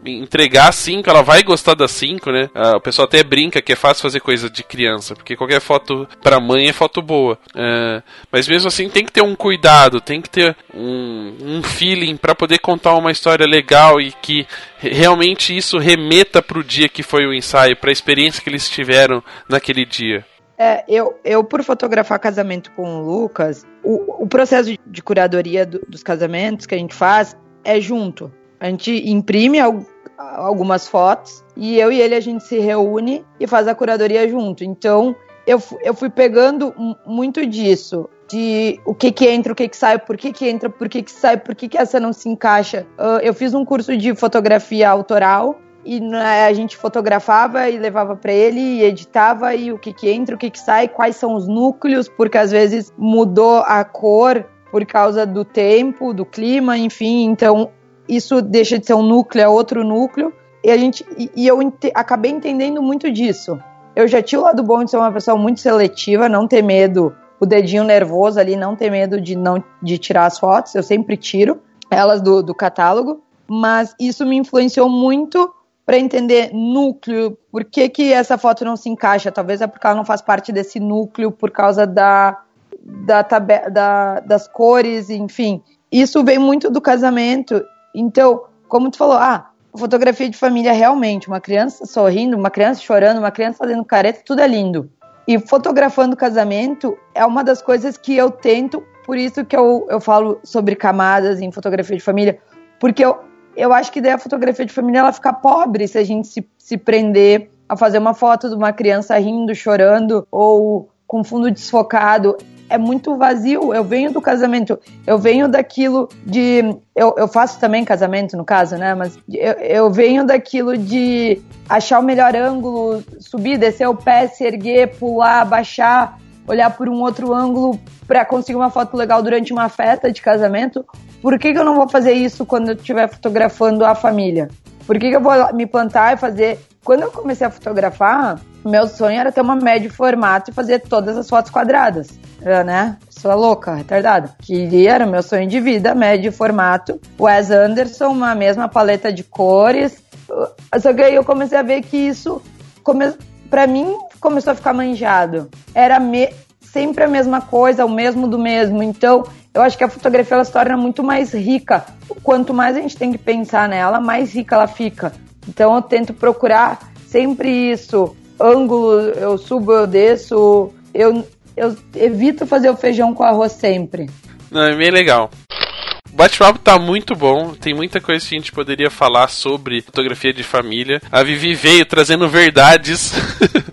entregar cinco, ela vai gostar das cinco, né? Ah, o pessoal até brinca que é fácil fazer coisa de criança, porque qualquer foto pra mãe é foto boa. É, mas mesmo assim tem que ter um cuidado, tem que ter um, um feeling para poder contar uma história legal e que realmente isso remeta pro dia que foi o ensaio, pra experiência que eles tiveram naquele dia. É, eu, eu, por fotografar casamento com o Lucas, o, o processo de, curadoria do- dos casamentos que a gente faz é junto. A gente imprime al- algumas fotos e eu e ele a gente se reúne e faz a curadoria junto. Então, eu, eu fui pegando mu- muito disso. De o que que entra, o que que sai, por que que entra, por que que sai, por que que essa não se encaixa. Ah, eu fiz um curso de fotografia autoral e né, a gente fotografava e levava para ele e editava e o que que entra, o que que sai, quais são os núcleos, porque às vezes mudou a cor por causa do tempo, do clima, enfim, então isso deixa de ser um núcleo, é outro núcleo. E a gente e, eu ente- acabei entendendo muito disso. Eu já tinha o lado bom de ser uma pessoa muito seletiva, não ter medo, o dedinho nervoso ali, não ter medo de não de tirar as fotos, eu sempre tiro elas do, do catálogo, mas isso me influenciou muito para entender núcleo, por que, que essa foto não se encaixa? Talvez é porque ela não faz parte desse núcleo por causa da, da, da das cores, enfim. Isso vem muito do casamento. Então, como tu falou, ah, fotografia de família realmente, uma criança sorrindo, uma criança chorando, uma criança fazendo careta, tudo é lindo. E fotografando casamento é uma das coisas que eu tento, por isso que eu, eu falo sobre camadas em fotografia de família, porque eu, eu acho que daí a fotografia de família ela fica pobre se a gente se, se prender a fazer uma foto de uma criança rindo, chorando ou com fundo desfocado. É muito vazio. Eu venho do casamento, eu venho daquilo de. Eu, eu faço também casamento, no caso, né? Mas eu, eu venho daquilo de achar o melhor ângulo, subir, descer o pé, se erguer, pular, baixar, olhar por um outro ângulo para conseguir uma foto legal durante uma festa de casamento. Por que, que eu não vou fazer isso quando eu estiver fotografando a família? Por que, que eu vou me plantar e fazer. Quando eu comecei a fotografar, meu sonho era ter uma média formato e fazer todas as fotos quadradas. Né? Pessoa louca, retardada. Queria, era o meu sonho de vida, médio formato. Wes Anderson, uma mesma paleta de cores. Só que aí eu comecei a ver que isso, come... pra mim, começou a ficar manjado. Era me... sempre a mesma coisa, o mesmo do mesmo. Então, eu acho que a fotografia ela se torna muito mais rica. Quanto mais a gente tem que pensar nela, mais rica ela fica. Então, eu tento procurar sempre isso. Ângulo, eu subo, eu desço. Eu, eu evito fazer o feijão com arroz sempre. Não, é bem legal. Bate-papo tá muito bom, tem muita coisa que a gente poderia falar sobre fotografia de família. A Vivi veio trazendo verdades.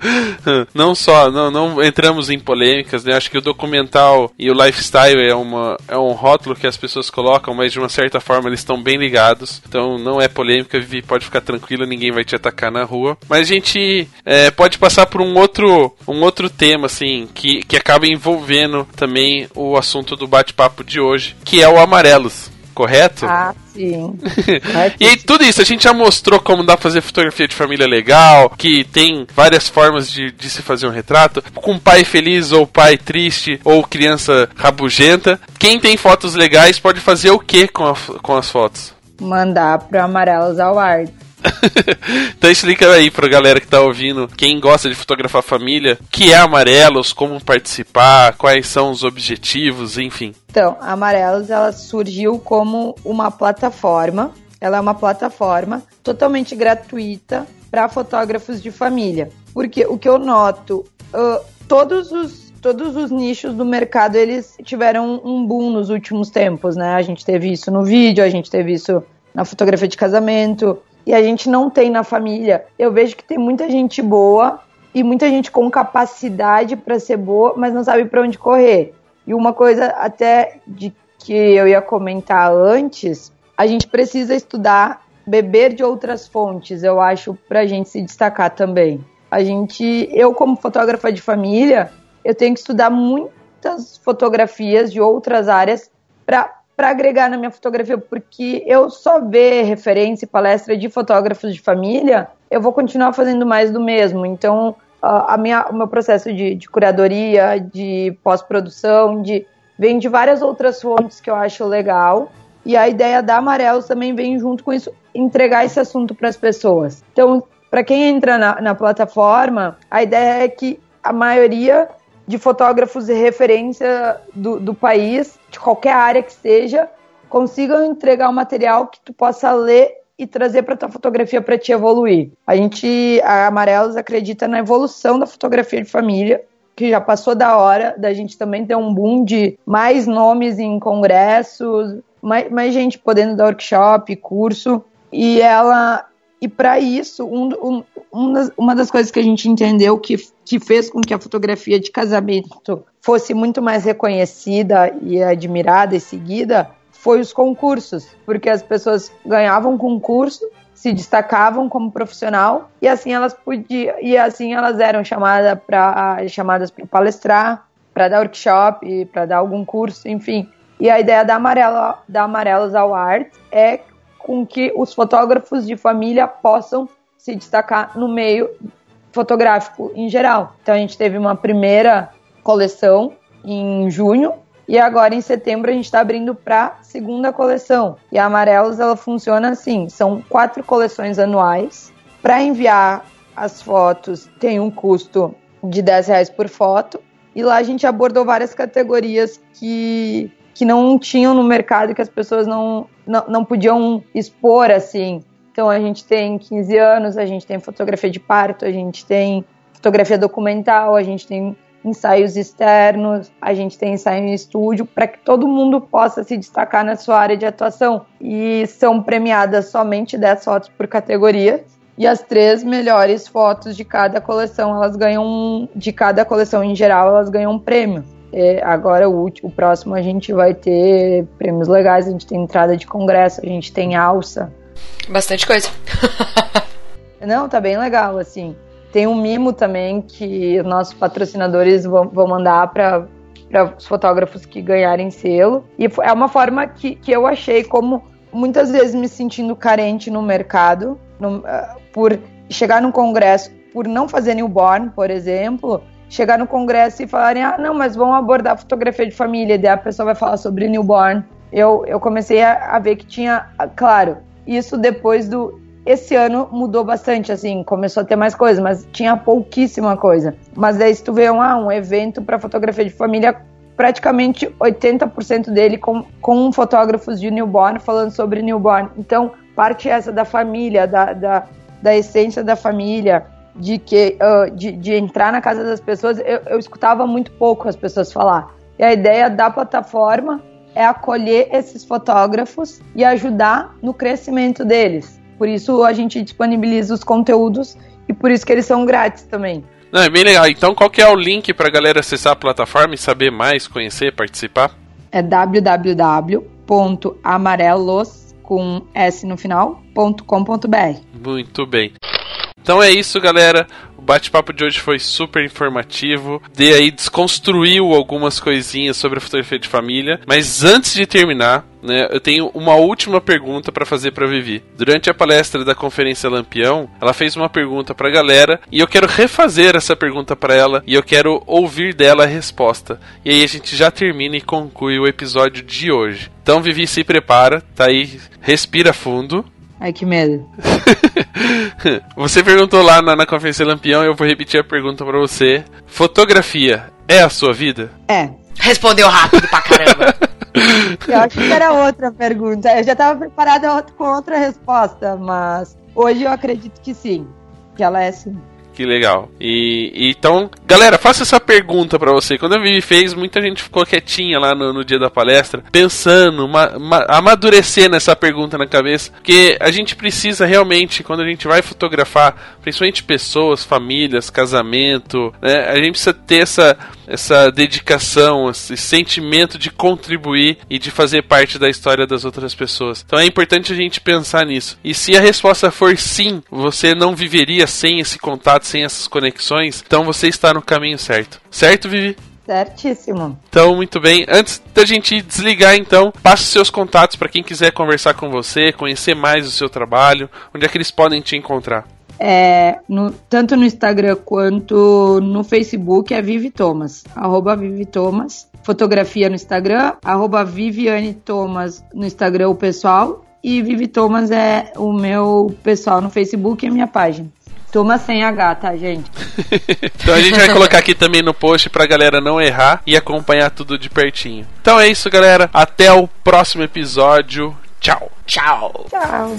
[laughs] não só, não, não entramos em polêmicas, né? Acho que o documental e o lifestyle é, uma, é um rótulo que as pessoas colocam, mas de uma certa forma eles estão bem ligados. Então não é polêmica, Vivi, pode ficar tranquila, ninguém vai te atacar na rua. Mas a gente é, pode passar por um outro, um outro tema, assim, que, que acaba envolvendo também o assunto do bate-papo de hoje, que é o amarelos. Correto? Ah, sim. [laughs] E aí, tudo isso, a gente já mostrou como dá pra fazer fotografia de família legal, que tem várias formas de, de se fazer um retrato, com pai feliz ou pai triste, ou criança rabugenta. Quem tem fotos legais pode fazer o que com, a- com as fotos? Mandar pro Amarelos Award. [laughs] então explica aí pra galera que tá ouvindo, quem gosta de fotografar família, o que é Amarelos, como participar, quais são os objetivos, enfim. Então, Amarelos ela surgiu como uma plataforma. Ela é uma plataforma totalmente gratuita para fotógrafos de família. Porque o que eu noto, ah, todos os todos os nichos do mercado eles tiveram um boom nos últimos tempos, né? A gente teve isso no vídeo, a gente teve isso na fotografia de casamento e a gente não tem na família. Eu vejo que tem muita gente boa e muita gente com capacidade para ser boa, mas não sabe para onde correr. E uma coisa até de que eu ia comentar antes, a gente precisa estudar, beber de outras fontes, eu acho, para a gente se destacar também. A gente, eu como fotógrafa de família, eu tenho que estudar muitas fotografias de outras áreas para para agregar na minha fotografia, porque eu só ver referência e palestra de fotógrafos de família, eu vou continuar fazendo mais do mesmo. Então, a, minha, o meu processo de, de curadoria, de pós-produção, de vem de várias outras fontes que eu acho legal. E a ideia da Amarelos também vem junto com isso, entregar esse assunto para as pessoas. Então, para quem entra na, na plataforma, a ideia é que a maioria de fotógrafos de referência do, do país, de qualquer área que seja, consigam entregar um material que tu possa ler e trazer para tua fotografia para te evoluir. A gente, a Amarelos acredita na evolução da fotografia de família, que já passou da hora da gente também ter um boom de mais nomes em congressos, mais, mais gente podendo dar workshop, curso, e ela e para isso, um, um, um uma das coisas que a gente entendeu que, que fez com que a fotografia de casamento fosse muito mais reconhecida e admirada e seguida foi os concursos, porque as pessoas ganhavam concurso, se destacavam como profissional e assim elas podiam e assim elas eram chamadas para chamadas para palestrar, para dar workshop, para dar algum curso, enfim. E a ideia da Amarelo da Amarelos ao Art é com que os fotógrafos de família possam se destacar no meio fotográfico em geral. Então a gente teve uma primeira coleção em junho e agora em setembro a gente está abrindo para segunda coleção. E a Amarelos ela funciona assim: são quatro coleções anuais. Para enviar as fotos tem um custo de 10 reais por foto. E lá a gente abordou várias categorias que, que não tinham no mercado, que as pessoas não, não, não podiam expor assim. Então a gente tem 15 anos, a gente tem fotografia de parto, a gente tem fotografia documental, a gente tem ensaios externos, a gente tem ensaio em estúdio, para que todo mundo possa se destacar na sua área de atuação. E são premiadas somente 10 fotos por categoria. E as três melhores fotos de cada coleção, elas ganham, de cada coleção em geral, elas ganham um prêmio. É, agora o, último, o próximo a gente vai ter prêmios legais, a gente tem entrada de congresso, a gente tem alça. Bastante coisa. [laughs] Não, tá bem legal, assim. Tem um mimo também que os nossos patrocinadores vão, vão mandar para os fotógrafos que ganharem selo. E é uma forma que, que eu achei como muitas vezes me sentindo carente no mercado, no, uh, por chegar num congresso, por não fazer newborn, por exemplo, chegar no congresso e falarem, ah, não, mas vamos abordar fotografia de família, daí a pessoa vai falar sobre newborn. Eu, eu comecei a, a ver que tinha, claro, isso depois do, esse ano mudou bastante, assim, começou a ter mais coisa, mas tinha pouquíssima coisa. Mas aí se tu vê um, ah, um evento para fotografia de família, praticamente 80% dele com, com fotógrafos de newborn falando sobre newborn. Então, parte essa da família, da, da, da essência da família, de que uh, de, de, entrar na casa das pessoas, eu, eu escutava muito pouco as pessoas falar. E a ideia da plataforma é acolher esses fotógrafos e ajudar no crescimento deles. Por isso a gente disponibiliza os conteúdos e por isso que eles são grátis também. Não, é bem legal. Então qual que é o link para a galera acessar a plataforma e saber mais, conhecer, participar? É www.amarelos com s no final.com.br. Muito bem. Então é isso, galera. Bate-papo de hoje foi super informativo. De aí desconstruiu algumas coisinhas sobre a fotografia de família. Mas antes de terminar, né, eu tenho uma última pergunta para fazer para Vivi. Durante a palestra da conferência Lampião, ela fez uma pergunta para a galera e eu quero refazer essa pergunta para ela e eu quero ouvir dela a resposta. E aí a gente já termina e conclui o episódio de hoje. Então, Vivi, se prepara, tá aí, respira fundo. Ai, que medo. [laughs] você perguntou lá na, na conferência Lampião, eu vou repetir a pergunta para você. Fotografia é a sua vida? É. Respondeu rápido pra caramba. [laughs] Eu acho que era outra pergunta. Eu já estava preparada com outra resposta, mas hoje eu acredito que sim. Que ela é sim. Que legal. E, e então, galera, faça essa pergunta para você. Quando a Vivi fez, muita gente ficou quietinha lá no, no dia da palestra, pensando, ma, ma, amadurecendo essa pergunta na cabeça, porque a gente precisa realmente, quando a gente vai fotografar, principalmente pessoas, famílias, casamento, né, a gente precisa ter essa essa dedicação, esse sentimento de contribuir e de fazer parte da história das outras pessoas. Então é importante a gente pensar nisso. E se a resposta for sim, você não viveria sem esse contato, sem essas conexões, então você está no caminho certo. Certo, Vivi? Certíssimo. Então, muito bem. Antes da gente desligar, então, passe seus contatos para quem quiser conversar com você, conhecer mais o seu trabalho, onde é que eles podem te encontrar. é, no- tanto no Instagram quanto no Facebook é Vivi Thomas, arroba Vivi Thomas. Fotografia no Instagram, arroba Viviane Thomas no Instagram, o pessoal. E Vivi Thomas é o meu pessoal no Facebook e a minha página. Thomas sem H, tá, gente? [laughs] Então a gente vai colocar aqui também no post pra galera não errar e acompanhar tudo de pertinho. Então é isso, galera. Até o próximo episódio. Tchau. Tchau. Tchau.